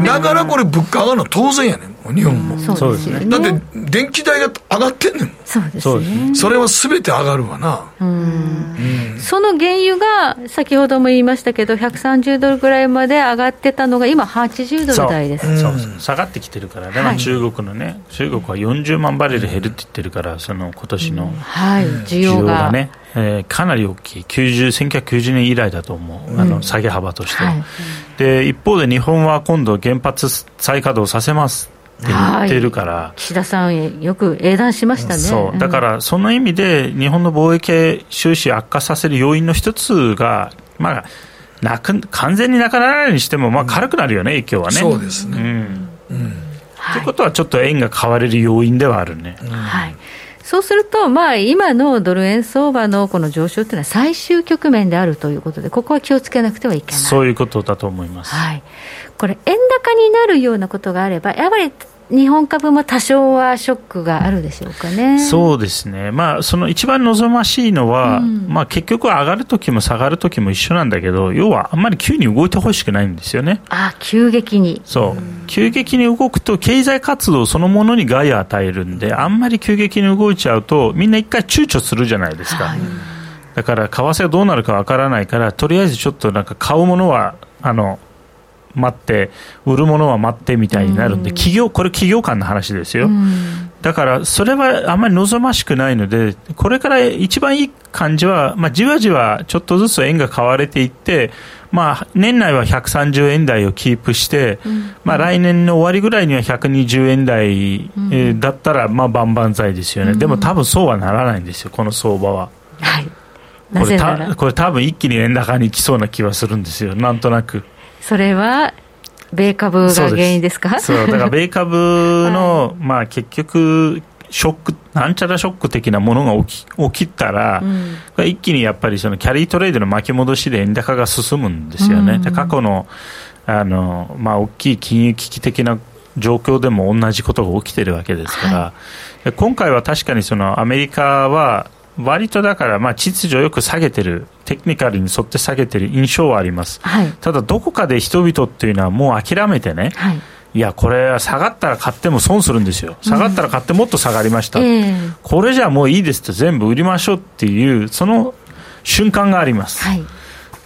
い、だからこれ、物価上がるのは当然やねん。日本も、そうですね。だって電気代が上がってんねんそうですね。それはすべて上がるわな。うん。その原油が先ほども言いましたけど130ドルぐらいまで上がってたのが今80ドル台です。そう。そう。下がってきてるから。でも中国のね、はい、中国は40万バレル減るって言ってるからその今年の、はい、需要が。ねえー、かなり大きい。90、1990年以来だと思う、あの下げ幅として。は、はい、で一方で日本は今度、原発再稼働させます言ってるから、岸田さん、よく英断しましたね。そう。だからその意味で、日本の貿易収支悪化させる要因の一つが、まあ、なく完全になくならないにしても、まあ、軽くなるよね、影響はね。そうですね、うん。うん。とい。うことは、ちょっと円が買われる要因ではあるね。はいそうすると、まあ、今のドル円相場のこの上昇というのは最終局面であるということで、ここは気をつけなくてはいけないそういうことだと思います。はい、これ、円高になるようなことがあれば、やっぱり日本株も多少はショックがあるでしょうかね。そうですね。まあ、その一番望ましいのは、うん、まあ結局上がるときも下がるときも一緒なんだけど、要はあんまり急に動いてほしくないんですよね。あ急激に。そう。急激に動くと経済活動そのものに害を与えるんで、あんまり急激に動いちゃうと、みんな一回躊躇するじゃないですか。はい、だから、為替はどうなるかわからないから、とりあえずちょっとなんか買うものは、あの、待って、売るものは待ってみたいになるんで、企業、これ企業間の話ですよ。だから、それはあまり望ましくないので、これから一番いい感じは、まあ、じわじわちょっとずつ円が買われていって、まあ、年内は130円台をキープして、まあ、来年の終わりぐらいには120円台、えだったら、まあ、万々歳ですよね。でも多分そうはならないんですよ、この相場は。はい。これたこれ多分一気に円高に来そうな気はするんですよ、なんとなく。それは米株が原因ですか？そうだから 米株の、はい、まあ、結局、ショック、なんちゃらショック的なものが起き起きたら、うん、一気にやっぱりそのキャリートレードの巻き戻しで円高が進むんですよね。うん、で過去のあの、まあ、大きい金融危機的な状況でも同じことが起きてるわけですから、はい、今回は確かにそのアメリカは割とだから、まあ、秩序よく下げてる、テクニカルに沿って下げてる印象はあります。はい、ただ、どこかで人々っていうのはもう諦めてね、はい、いや、これ、下がったら買っても損するんですよ。下がったら買ってもっと下がりました。うん、これじゃもういいですって全部売りましょうっていう、その瞬間があります。はい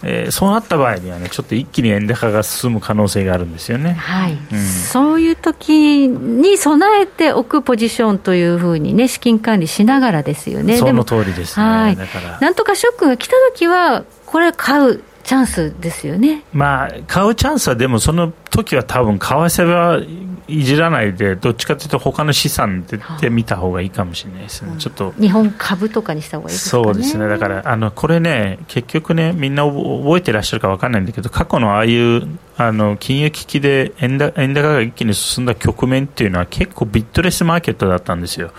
えー、そうなった場合にはね、ちょっと一気に円高が進む可能性があるんですよね。はい。うん、そういう時に備えておくポジションというふうにね、資金管理しながらですよね。その通りですね。はい。だから。なんとかショックが来た時は、これ買う。チャンスですよね。まあ、買うチャンスはでもその時は多分為替はいじらないで、どっちかというと他の資産でで見た方がいいかもしれないですね、ちょっと。日本株とかにした方がいいですか、ね、そうですね、だからあのこれね、結局ね、みんな覚えてらっしゃるか分かんないんだけど、過去のああいうあの金融危機で円高が一気に進んだ局面っていうのは、結構ビットレスマーケットだったんですよ、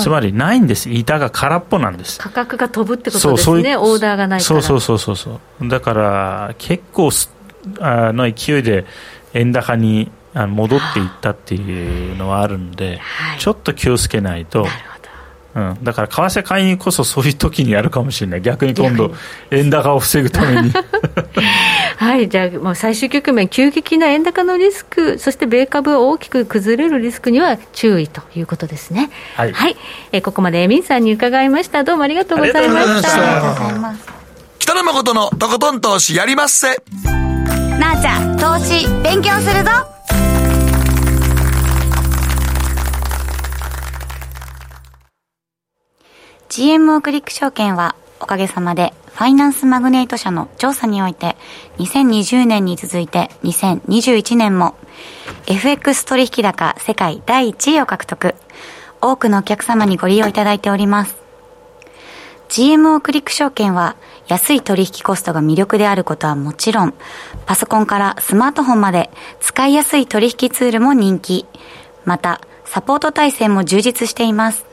つまりないんです、板が空っぽなんです。価格が飛ぶってことですね、オーダーがないそうそうそうそうそう。だから結構あの勢いで円高に戻っていったっていうのはあるんで、はい、ちょっと気をつけないと。うん、だから為替介入こそそういう時にやるかもしれない。逆に今度円高を防ぐために。はい。じゃあもう最終局面急激な円高のリスクそして米株大きく崩れるリスクには注意ということですね。はい、はい、えここまでエミンさんに伺いました。どうもありがとうございました。北野誠のとことん投資やりまっせ。なあちゃん投資勉強するぞ GMO クリック証券はおかげさまでファイナンスマグネート社の調査において2020年に続いて2021年も FX 取引高世界第1位を獲得。多くのお客様にご利用いただいております。GMO クリック証券は安い取引コストが魅力であることはもちろんパソコンからスマートフォンまで使いやすい取引ツールも人気。またサポート体制も充実しています。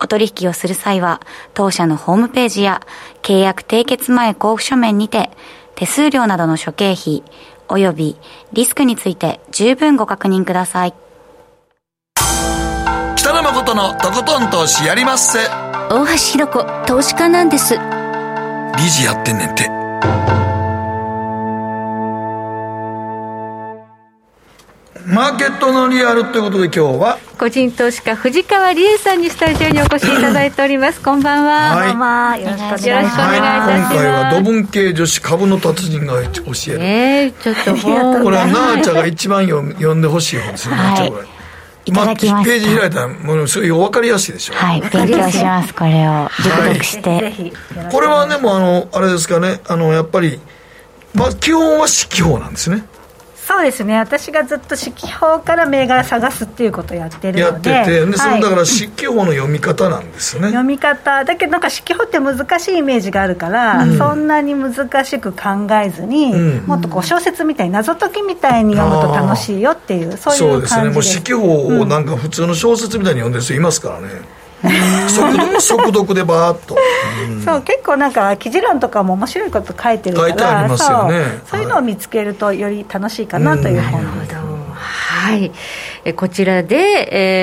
お取引をする際は、当社のホームページや契約締結前交付書面にて、手数料などの諸経費、及びリスクについて十分ご確認ください。北野誠のとことん投資やりまっせ。大橋ひろ子、投資家なんです。理事やってんねんて。マーケットのリアルということで今日は個人投資家藤川理恵さんにスタジオにお越しいただいております。こんばんは、はい、こんばんは。よろしくお願いします、はい、今回は土文系女子株の達人が教えるえー、ちょっとこれはなあちゃんが一番読んでほしい本ですね、は。いいただきます、ページ開いたらもうすごい分かりやすいでしょはい勉強しますこれを。熟読して、はい、これはでもあのあれですかね。あのやっぱりまあ基本は四季報なんですねそうですね。私がずっと四季報から銘柄探すっていうことをやってるので。やっててで、はい、だから四季報の読み方なんですね。読み方。だけどなんか四季報って難しいイメージがあるから、うん、そんなに難しく考えずに、うん、もっとこう小説みたいに謎解きみたいに読むと楽しいよっていうそういう感じです。そうですね。もう四季報をなんか普通の小説みたいに読んでる人いますからね、速読 速読でバーッと、うん、そう結構なんか記事欄とかも面白いこと書いてるからそういうのを見つけるとより楽しいかなという本です、はいえこちらで、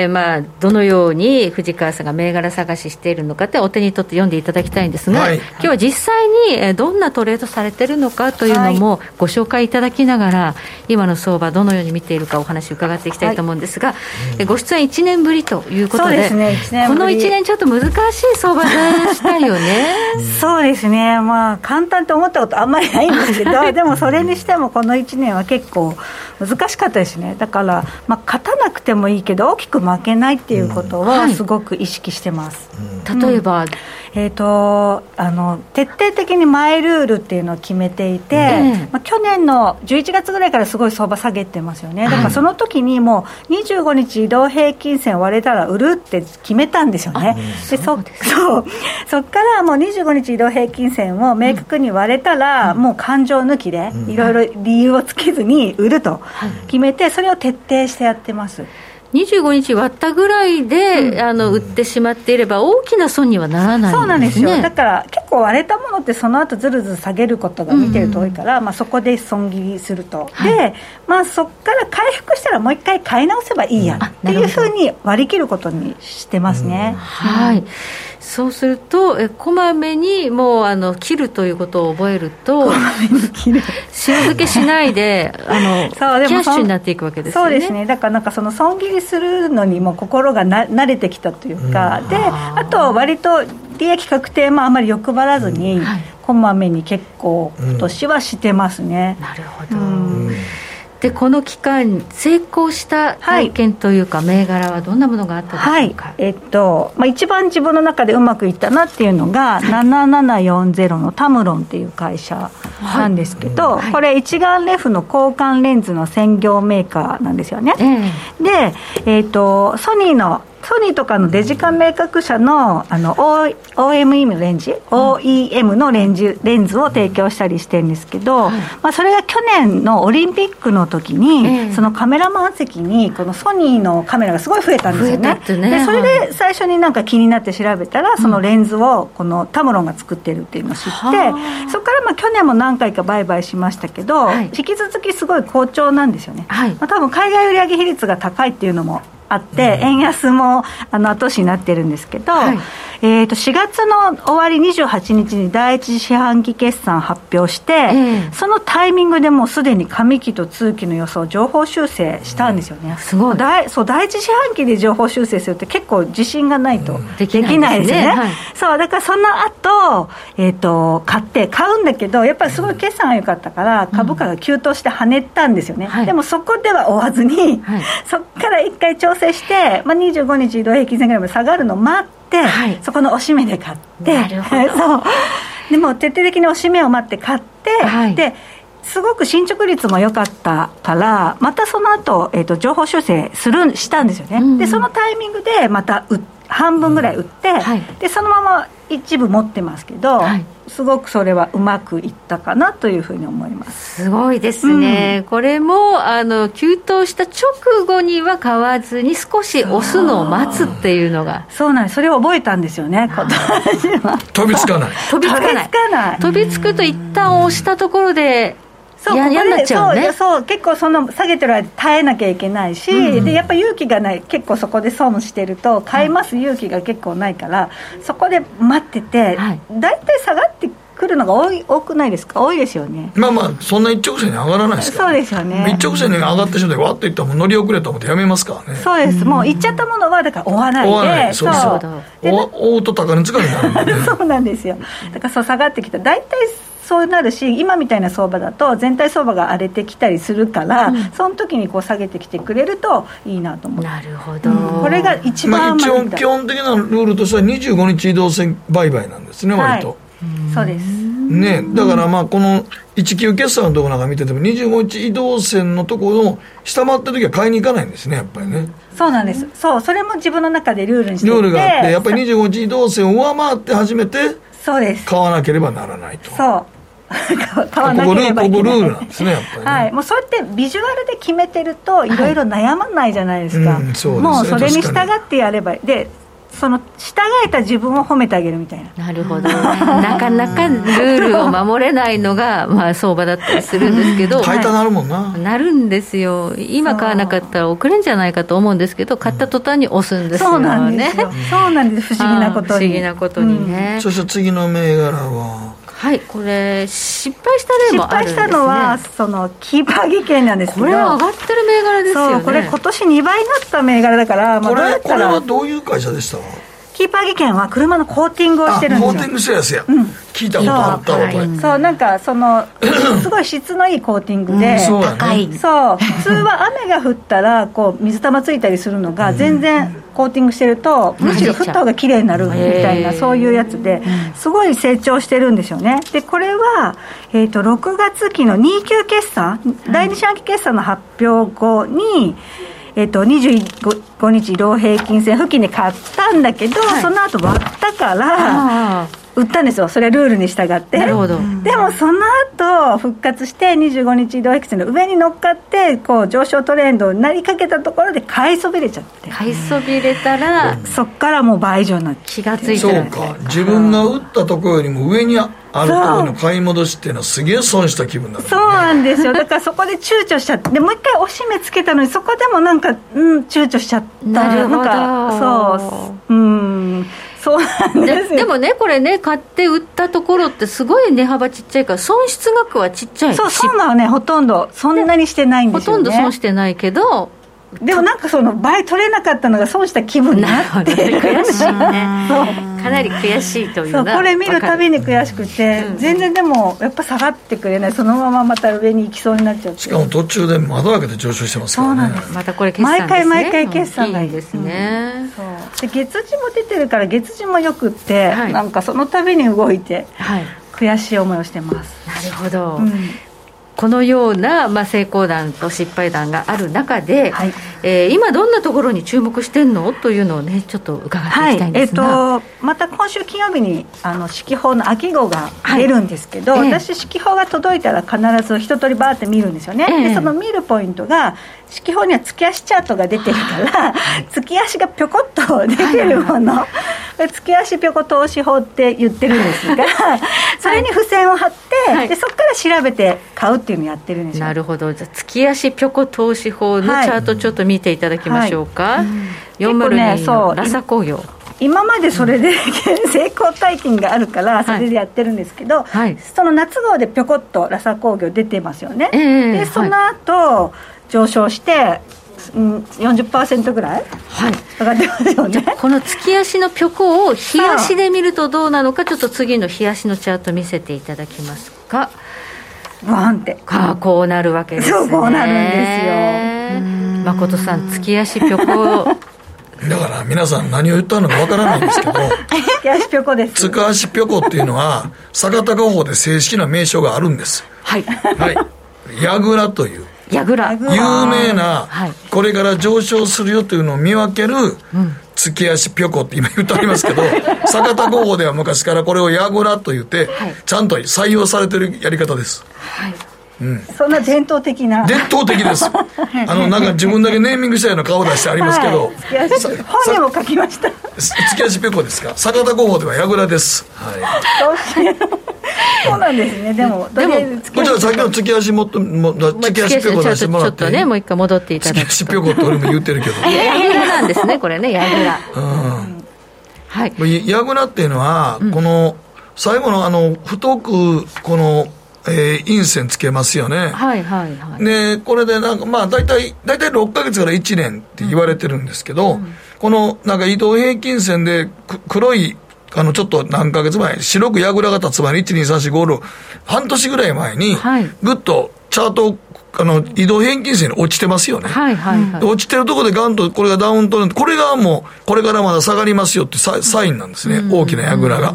えーまあ、どのように藤川さんが銘柄探ししているのかってお手に取って読んでいただきたいんですが、はい、今日は実際に、えどんなトレードされてるのかというのもご紹介いただきながら、今の相場どのように見ているかお話伺っていきたいと思うんですが、はい、ご出演1年ぶりということで、ね、この1年ちょっと難しい相場でしたよね。そうですね。まあ簡単と思ったことあんまりないんですけど でもそれにしてもこの1年は結構難しかったですね。だから、まあ、勝たなくてもいいけど大きく負けないっていうことはすごく意識してます、う例えば、えーと、あの徹底的にマイルールっていうのを決めていて、うん、まあ、去年の11月ぐらいからすごい相場下げてますよね、だからその時にもう25日移動平均線割れたら売るって決めたんですよね、でそそうそっからもう25日移動平均線を明確に割れたら、うん、もう感情抜きで、いろいろ理由をつけずに売ると決めて、それを徹底してやってます。25日割ったぐらいで、うん、あの売ってしまっていれば、大きな損にはならない、ね、そうなんですよ、だから結構割れたものって、その後ずるずる下げることが見てると多いから、うん、まあ、そこで損切りすると、はい、で、まあ、そこから回復したら、もう一回買い直せばいいやっていうふうに割り切ることにしてますね。はいそうするとえこまめにもうあの切るということを覚えると塩漬けしないであの そうキャッシュになっていくわけですよね。そうですね。だからなんかその損切りするのにも心がな慣れてきたというか、うん、であと割と利益確定もあまり欲張らずに、うん。はい、こまめに結構今年はしてますね、うん、なるほど、うんでこの期間、成功した体験というか、銘柄はどんなものがあったでしょうか、はい、えっとまあ、一番自分の中でうまくいったなっていうのが、はい、7740のタムロンっていう会社なんですけど、はい、これ、一眼レフの交換レンズの専業メーカーなんですよね。えー、で、えっと、ソニーのソニーとかのデジカメ明確社のあの OME のレンジ、うん、OEM のレンジレンズを提供したりしてるんですけど、はい、まあ、それが去年のオリンピックの時に、えー、そのカメラマン席にこのソニーのカメラがすごい増えたんですよね。ね。でそれで最初になんか気になって調べたら、そのレンズをこのタムロンが作ってるっていうのを知って、そこからまあ去年も何回か売買しましたけど、はい、引き続きすごい好調なんですよね。はい、まあ、多分海外売上比率が高いっていうのもあって、円安もあの後押しになってるんですけど、はい、えー、と4月の終わり28日に第一四半期決算発表して、えー、そのタイミングでもうすでに上期と通期の予想情報修正したんですよね、すごい。第そう第一四半期で情報修正するって結構自信がないとできないですよね、はい、そうだからその後、えーと買って買うんだけどやっぱりすごい決算が良かったから株価が急騰して跳ねたんですよね、うん、でもそこでは終わずに、はい、そこから一回調整して、まあ、25日移動平均線ぐらいまで下がるのを待って、はい、そこの押し目で買って そう。でも徹底的に押し目を待って買って、はい、ですごく進捗率も良かったからまたその後、えーと、情報修正するしたんですよね、うんうん、でそのタイミングでまた半分ぐらい売って、うん。はい、でそのまま一部持ってますけど、はい、すごくそれはうまくいったかなというふうに思います。すごいですね、うん、これもあの急騰した直後には買わずに少し押すのを待つっていうのが。そうなんです。それを覚えたんですよね今年は。飛びつかない。飛びつかない。飛びつくと一旦押したところでそうややんなっちゃう、ね、そうそう結構その下げてる間耐えなきゃいけないし、うん。うん、でやっぱ勇気がない結構そこで損してると買います勇気が結構ないから、そこで待ってて、はい、大体下がってくるのが多い多くないですか？多いですよね。まあまあそんな一直線に上がらないですか？ら、ね、そうですよね。一直線に上がった人でわっといったらもう乗り遅れた思ってやめますか？らね。そうです。もう行っちゃったものはだから追わないで追わない。そう。そう追う。と高値疲れになるんで、ね、そうなんですよ。だからそう下がってきた。大体そうなるし今みたいな相場だと全体相場が荒れてきたりするから、うん、その時にこう下げてきてくれるといいなと思う。なるほど、うん、これが一番、まあ、一応基本的なルールとしては25日移動線売買なんですね割と、はい、そうです。ねだからまあこの1級決算のところなんか見てても25日移動線のところの下回った時は買いに行かないんですねやっぱりね。そうなんです。そうそれも自分の中でルールにしてルールがあってやっぱり25日移動線を上回って初めてそうです。買わなければならないと。そう 買わなければいけない。ここルールなんですねやっぱり、ね、はい、もうそうやってビジュアルで決めてるとい。ろいろ悩まないじゃないですか、はいうんす。ね、もうそれに。従ってやればでその従えた自分を褒めてあげるみたいな。なるほど、なかなかルールを守れないのが、まあ、相場だったりするんですけど。買いたなるもんな、なるんですよ。今買わなかったら遅れんじゃないかと思うんですけど買った途端に押すんですよね、そうなんですよ。そうなんです。不思議なことに。不思議なことにね、うん、そして次の銘柄ははいこれ失敗した例もあるんです、ね、失敗したのはそのキーパー技研なんですけど。これは上がってる銘柄ですよね。これ今年2倍になった銘柄だから、まあ、これこれはどういう会社でした？キーパー技研は車のコーティングをしてるんですよ。コーティングしてるやつや、うん、聞いたことあったわこれ。そうなんかその すごい質のいいコーティングで、うん、高い。そう。普通は雨が降ったらこう水玉ついたりするのが全然コーティングしてるとむしろ降った方が綺麗になるみたいなそういうやつですごい成長してるんですよね。でこれは、えー、と6月期の2級決算第2四半期決算の発表後にえっと、25日移動平均線付近で買ったんだけど、はい、その後割ったから売ったんですよ。それはルールに従って。なるほど。でもその後復活して25日移動平均線の上に乗っかってこう上昇トレンドになりかけたところで買いそびれちゃって。買いそびれたら、そっからもう倍以上になって。気がついてそうか。自分が売ったところよりも上にあるところの買い戻しっていうのはすげえ損した気分なる、ね、そうなんですよ。だからそこで躊躇しちゃってでもう一回おしめつけたのにそこでもなんかうん躊躇しちゃった。なるほど。そううんそうなんですでもねこれね買って売ったところってすごい値幅ちっちゃいから損失額はちっちゃい。そうそうなのねほとんど。そんなにしてないんですよ、ね、ほとんど損してないけどでもなんかその倍取れなかったのが損した気分になって。悔しいね。かなり悔しいというこれ見るたびに悔しくて、うん、全然でもやっぱ下がってくれない。そのまままた上に行きそうになっちゃって。しかも途中で窓開けて上昇してますからね。そうなんです。またこれ決算、ね、毎回毎回決算がいいですね、うん、そう。で月次も出てるから月次もよくって、はい、なんかそのたびに動いて、はい、悔しい思いをしてます。なるほど、うんこのような、まあ、成功談と失敗談がある中で、はい、えー、今、どんなところに注目してんの？というのをね、ちょっと伺っていきたいんですが、はい、えー、とまた今週金曜日にあの四季報の秋号が出るんですけど、はい、私、四季報が届いたら必ず一通りバーって見るんですよね、えー、でその見るポイントが、四季報には月足チャートが出てるから月足がぴょこっと出てるもの、月足ぴょこ投資法って言ってるんですがそれに付箋を貼って、はい、でそこから調べて買うっていうのをやってるんですなるほど。じゃ月足ぴょこ投資法のチャートちょっと見ていただきましょうか、はい。はい、402のラサ工業、今までそれで、成功体験があるからそれでやってるんですけど、はい、その夏号でぴょこっとラサ工業出てますよね、えー、でその後、上昇してうん、40%ぐらい、はい、上がってますよね。この月足のピョコを日足で見るとどうなのかちょっと次の日足のチャート見せていただきますかバンって。かこうなるわけですね。そうこうなるんですよ。誠さん月足ピョコだから皆さん何を言ったのかわからないんですけど 月足ぴょこです。月足ぴょこっていうのは坂田画法で正式な名称があるんです。はい、はい、櫓というやぐら。有名な、これから上昇するよというのを見分ける、月足ぴょこって今言ってありますけど、坂田工法では昔からこれをやぐらと言って、ちゃんと採用されてるやり方です。はい。うん、そんな伝統的な。伝統的です。あのなんか自分だけネーミングしたような顔出してありますけど、はい、本にも書きました。月足ぺこですか？坂田工法では櫓です、はい、そうなんですね。でもでもじゃあさっきの月足もっとも月足ぴょこ出してもらってちょっとねもう一回戻っていただくと。月足ぴょこって俺も言ってるけど。櫓なんですねこれね櫓うん。はい。櫓っていうのは、この最後のあの太くこのえー、陰線つけますよね。はいはいはい。で、これでなんか、まあ大体、大体6か月から1年って言われてるんですけど、うん、このなんか移動平均線で黒いあの、ちょっと何ヶ月前、白く櫓が立つ前に、1、2、3、4、5、6、半年ぐらい前に、ぐっとチャートあの、移動平均線に落ちてますよね。はいはいはい、落ちてるところでガンとこれがダウントレンド、これがもう、これからまだ下がりますよってササインなんですね、大きな櫓が。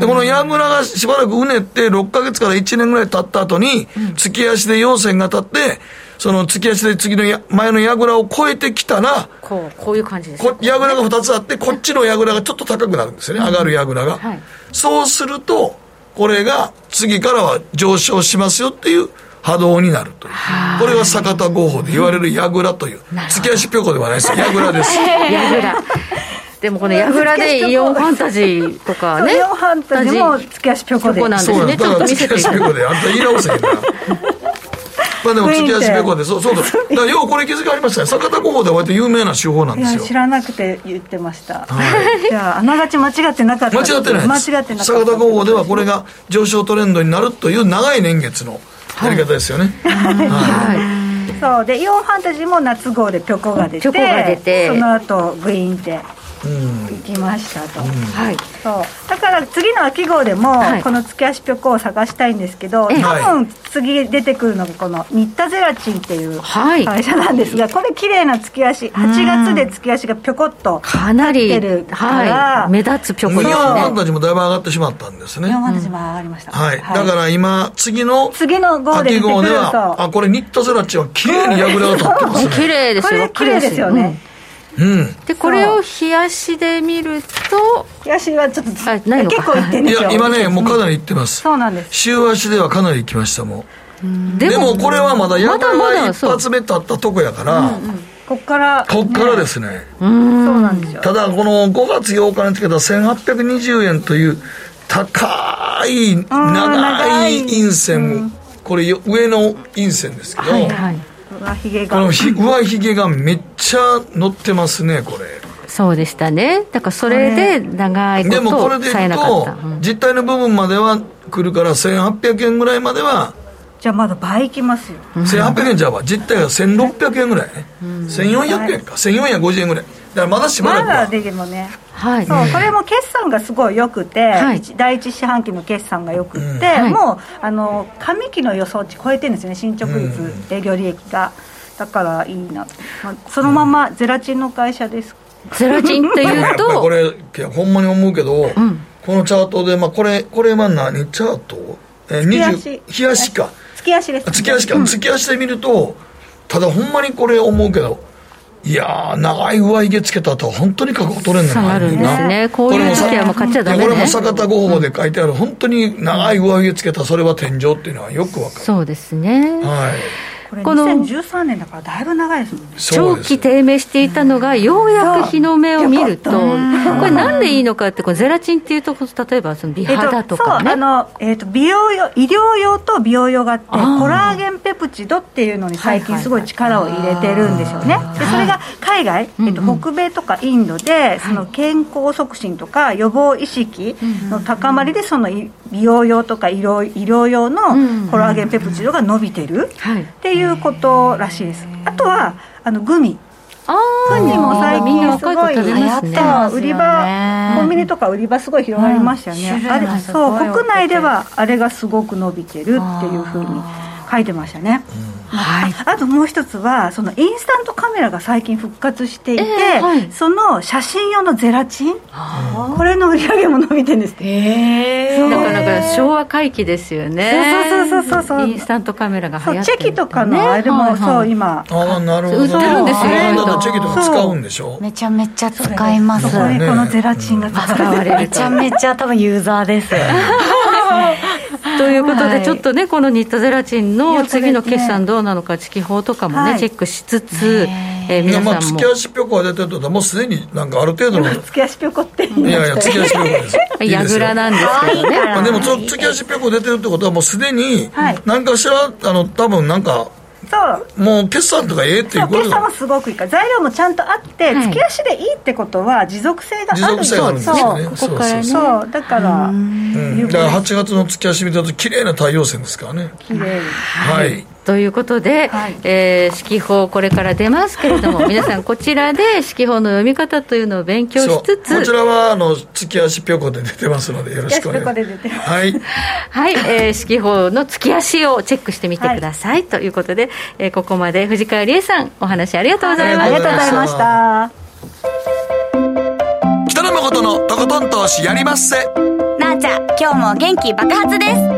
で、この櫓がしばらくうねって、6ヶ月から1年ぐらい経った後に、月足で陽線が立って、その月足で次のや前の櫓を越えてきたら、こう、こういう感じです、ね。櫓が2つあって、こっちの櫓がちょっと高くなるんですよね、上がる櫓が。はい、そうすると、これが次からは上昇しますよっていう波動になるという。これが坂田合法で言われる櫓という。月足ぴょこではないです。櫓です。櫓。でもこの櫓でイオンファンタジーとかね。イオンファンタジーも月足ぴょこで。そうなんですね。ちょっと見せて。月足ぴょこで。あんた言い直せへんな。まあでも月足べこで、そうそうだ。だからようこれ気づかれましたね。坂田工法で割と有名な手法なんですよ。知らなくて言ってました。はい、じゃあ、あながち間違ってなかった。間違ってない間違ってなかった。坂田工法ではこれが上昇トレンドになるという長い年月のやり方ですよね。はいそうでイオンファンタジーも夏号でピョコが出て、その後グイーンって行きましたと、はい、そう。だから次の秋号でも、この月足ぴょこを探したいんですけど、多分次出てくるのがこの新田ゼラチンっていう会社なんですが、これ綺麗な月足8月で月足がぴょこっとかなりはい、目立つぴょこですね。ファンタジーもだいぶ上がってしまったんですね。ファンタジーも上がりました、はい、だから今次の次の号で秋号ではあこれ新田ゼラチンは綺麗に破れが立ってますね。綺麗ですよ。綺麗ですよね、うん、でこれを冷やしで見ると冷やしはちょっと結構いってんですよ。いや今ねもうかなりいってます。そうなんです。週足ではかなりいきましたもん。でもこれはまだ矢田が一発目立ったとこやから、こっからこっからですね、ね、そうなんですよ。ただこの5月8日につけた1820円という高い長い。陰線、これ上の陰線ですけど、はいはい上髭が。この上髭がめっちゃ乗ってますねこれ。そうでしたね。だからそれで長いことでもこれで言うと、実態の部分までは来るから1800円ぐらいまではじゃあまだ倍いきますよ、1800円じゃあ実態が1600円ぐらいね、うん、1400円か。1450円ぐらいだからまだしばらくまだでもね。はい、そうこれも決算がすごいよくて、はい、第一四半期の決算がよくって、うん、もうあの上期の予想値超えてるんですよね進捗率、うん、営業利益が。だからいいな、まあ、そのままゼラチンの会社です、ゼラチンっていうと これほんまに思うけど、このチャートで、まあ、これこれは何チャート？えー、月足。か。月足です、ね、月足か、月足で見るとただほんまにこれ思うけどいや長い上髭つけたと本当に覚悟取れんのな。あるんですね。こういう時はもう買っちゃダメ、ね、これも坂田五法で書いてある、本当に長い上髭つけたそれは天井っていうのはよくわかる。そうですね。はいこれ2013年だからだいぶ長いですもんね。長期低迷していたのがようやく日の目を見ると。これなんでいいのかってこれゼラチンっていうと例えばその美肌とか、ね、そうあの、えーと、美容用医療用と美容用があってコラーゲンペプチドっていうのに最近すごい力を入れてるんですよね、でそれが海外、えーと、北米とかインドでその健康促進とか予防意識の高まりでその美容用とか医療医療用のコラーゲンペプチドが伸びてる。ってい。うことらしいです。あとはあのグミ。グミも最近すごい流行った。売り場コンビニとか売り場すごい広がりましたよね、あれそう国内ではあれがすごく伸びてるっていうふうに書いてましたね、はい、あともう一つはそのインスタントカメラが最近復活していて、えーはい、その写真用のゼラチン？これの売り上げも伸びてるんですへえー、だから昭和回帰ですよね。そうそうそうそうインスタントカメラが流行って、ね、チェキとかのあれも、はいはい、そう今。ああなるほど。売ってるんですよチェキとか使うんでしょ？めちゃめちゃ使います。これこのゼラチンが使われるめちゃめちゃ多分ユーザーです ということで、ちょっとね、この新田ゼラチンの次の決算どうなのか、地気法とかもね、チェックしつつ、えー、皆さんも。月足ぴょこが出てると、もうすでになんかある程度の。月足ぴょこっていやいや、月足ぴょこです。やぐらなんですけどね。まあ、でも、月足ぴょこ出てるってことは、もうすでに、何かしら、あの、多分なんか、そう。もう決算とかええっていうこと決算もすごくいいから材料もちゃんとあって、はい、月足でいいってことは持続性があるんですよ。ね。そうここからね。そうだから。うん。だから8月の月足見たと綺麗な太陽線ですからね。綺麗。はいということで、はい、えー、四季報これから出ますけれども 皆さんこちらで四季報の読み方というのを勉強しつつこちらはあの月足ぴょこで出てますのでよろしくお願いします。はい、はい。えー、四季報の月足をチェックしてみてください、はい、ということで、えー、ここまで藤川理恵さんお話ありがとうございました、ありがとうございました。北野誠のとことん投資やりまっせ。なあちゃん今日も元気爆発です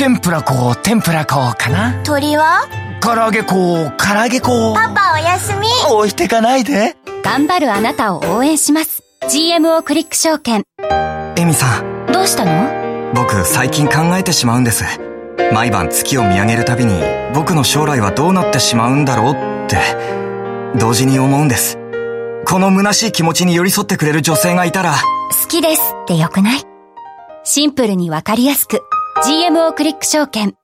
天ぷら粉天ぷら粉かな。鳥は？唐揚げ粉唐揚げ粉パパおやすみ。置いてかないで。頑張るあなたを応援します。GMO クリック証券。エミさん。どうしたの？僕最近考えてしまうんです。毎晩月を見上げるたびに僕の将来はどうなってしまうんだろうって同時に思うんです。この虚しい気持ちに寄り添ってくれる女性がいたら。好きですってよくない？シンプルにわかりやすく GMO クリック証券。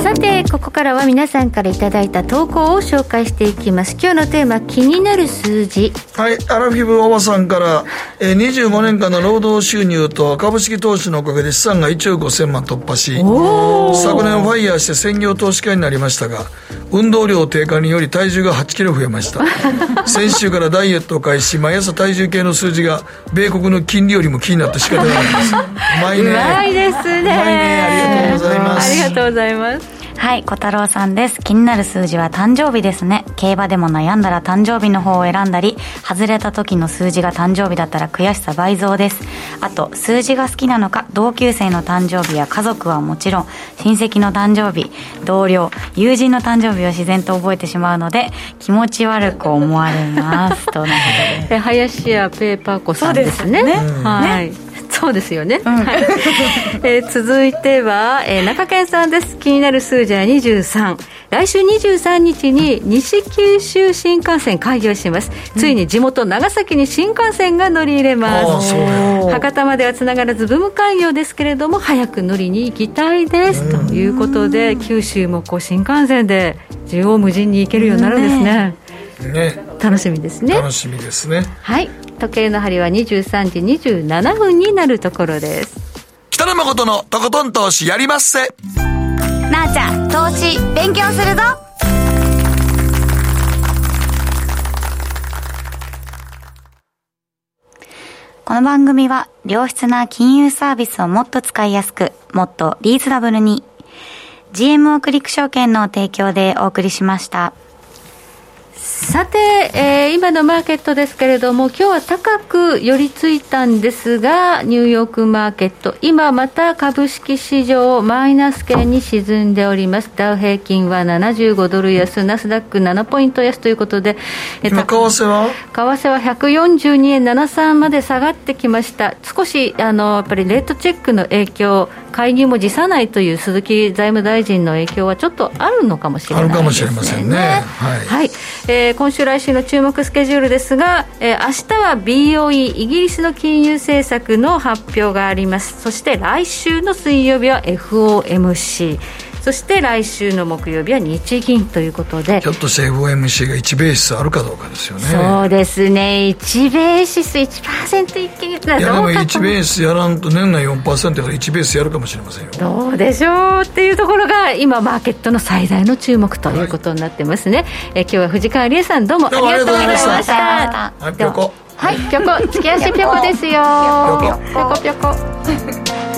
さてここからは皆さんからいただいた投稿を紹介していきます。今日のテーマ気になる数字。はいアラフィブおばさんから、えー、25年間の労働収入と株式投資のおかげで資産が1億5000万突破し昨年ファイヤーして専業投資家になりましたが運動量低下により体重が8キロ増えました。先週からダイエットを開始毎朝体重計の数字が米国の金利よりも気になって仕方がないです。毎年。うまいですね。毎年ありがとうございます。ありがとうございますはい小太郎さんです。気になる数字は誕生日ですね。競馬でも悩んだら誕生日の方を選んだり外れた時の数字が誕生日だったら悔しさ倍増です。あと数字が好きなのか同級生の誕生日や家族はもちろん親戚の誕生日同僚友人の誕生日を自然と覚えてしまうので気持ち悪く思われます。とのことで。林家ペーパー子さんですね、ね、はい、ねそうですよね、うん、えー、続いては、えー、中堅さんです。気になる数字は23来週23日に西九州新幹線開業します、ついに地元長崎に新幹線が乗り入れます。博多まではつながらず部務開業ですけれども早く乗りに行きたいです。ということで九州もこう新幹線で縦横無尽に行けるようになるんですね、ね、楽しみですね。楽しみですね。はい時計の針は23時27分になるところです。北野誠のとことん投資やりまっせ。なあちゃん投資勉強するぞ。この番組は良質な金融サービスをもっと使いやすくもっとリーズナブルに。GMO クリック証券の提供でお送りしました。さて、えー、今のマーケットですけれども、今日は高く寄り付いたんですが、ニューヨークマーケット、今また株式市場、マイナス圏に沈んでおります。ダウ平均は75ドル安、ナスダック7ポイント安ということで、今、為替は？為替は142円73まで下がってきました。少し、あの、やっぱりレートチェックの影響、介入も辞さないという鈴木財務大臣の影響はちょっとあるのかもしれないね。あるかもしれませんね。はい。はい、えー、今週来週の注目スケジュールですが、えー、明日は BOE イギリスの金融政策の発表がありますそして来週の水曜日は FOMC そして来週の木曜日は日銀ということで。ひょっとして FOMC が1ベースあるかどうかですよね。そうですね。1ベーシス1%一気にいやでも1ベースやらんと年内4%やから1ベースやるかもしれませんよ。どうでしょう。っていうところが今マーケットの最大の注目ということになってますね、はい、え今日は藤川理恵さんどうも。ありがとうございました。はいぴょこ。はいぴょこ。月足ぴょこですよ。ぴょこぴょこ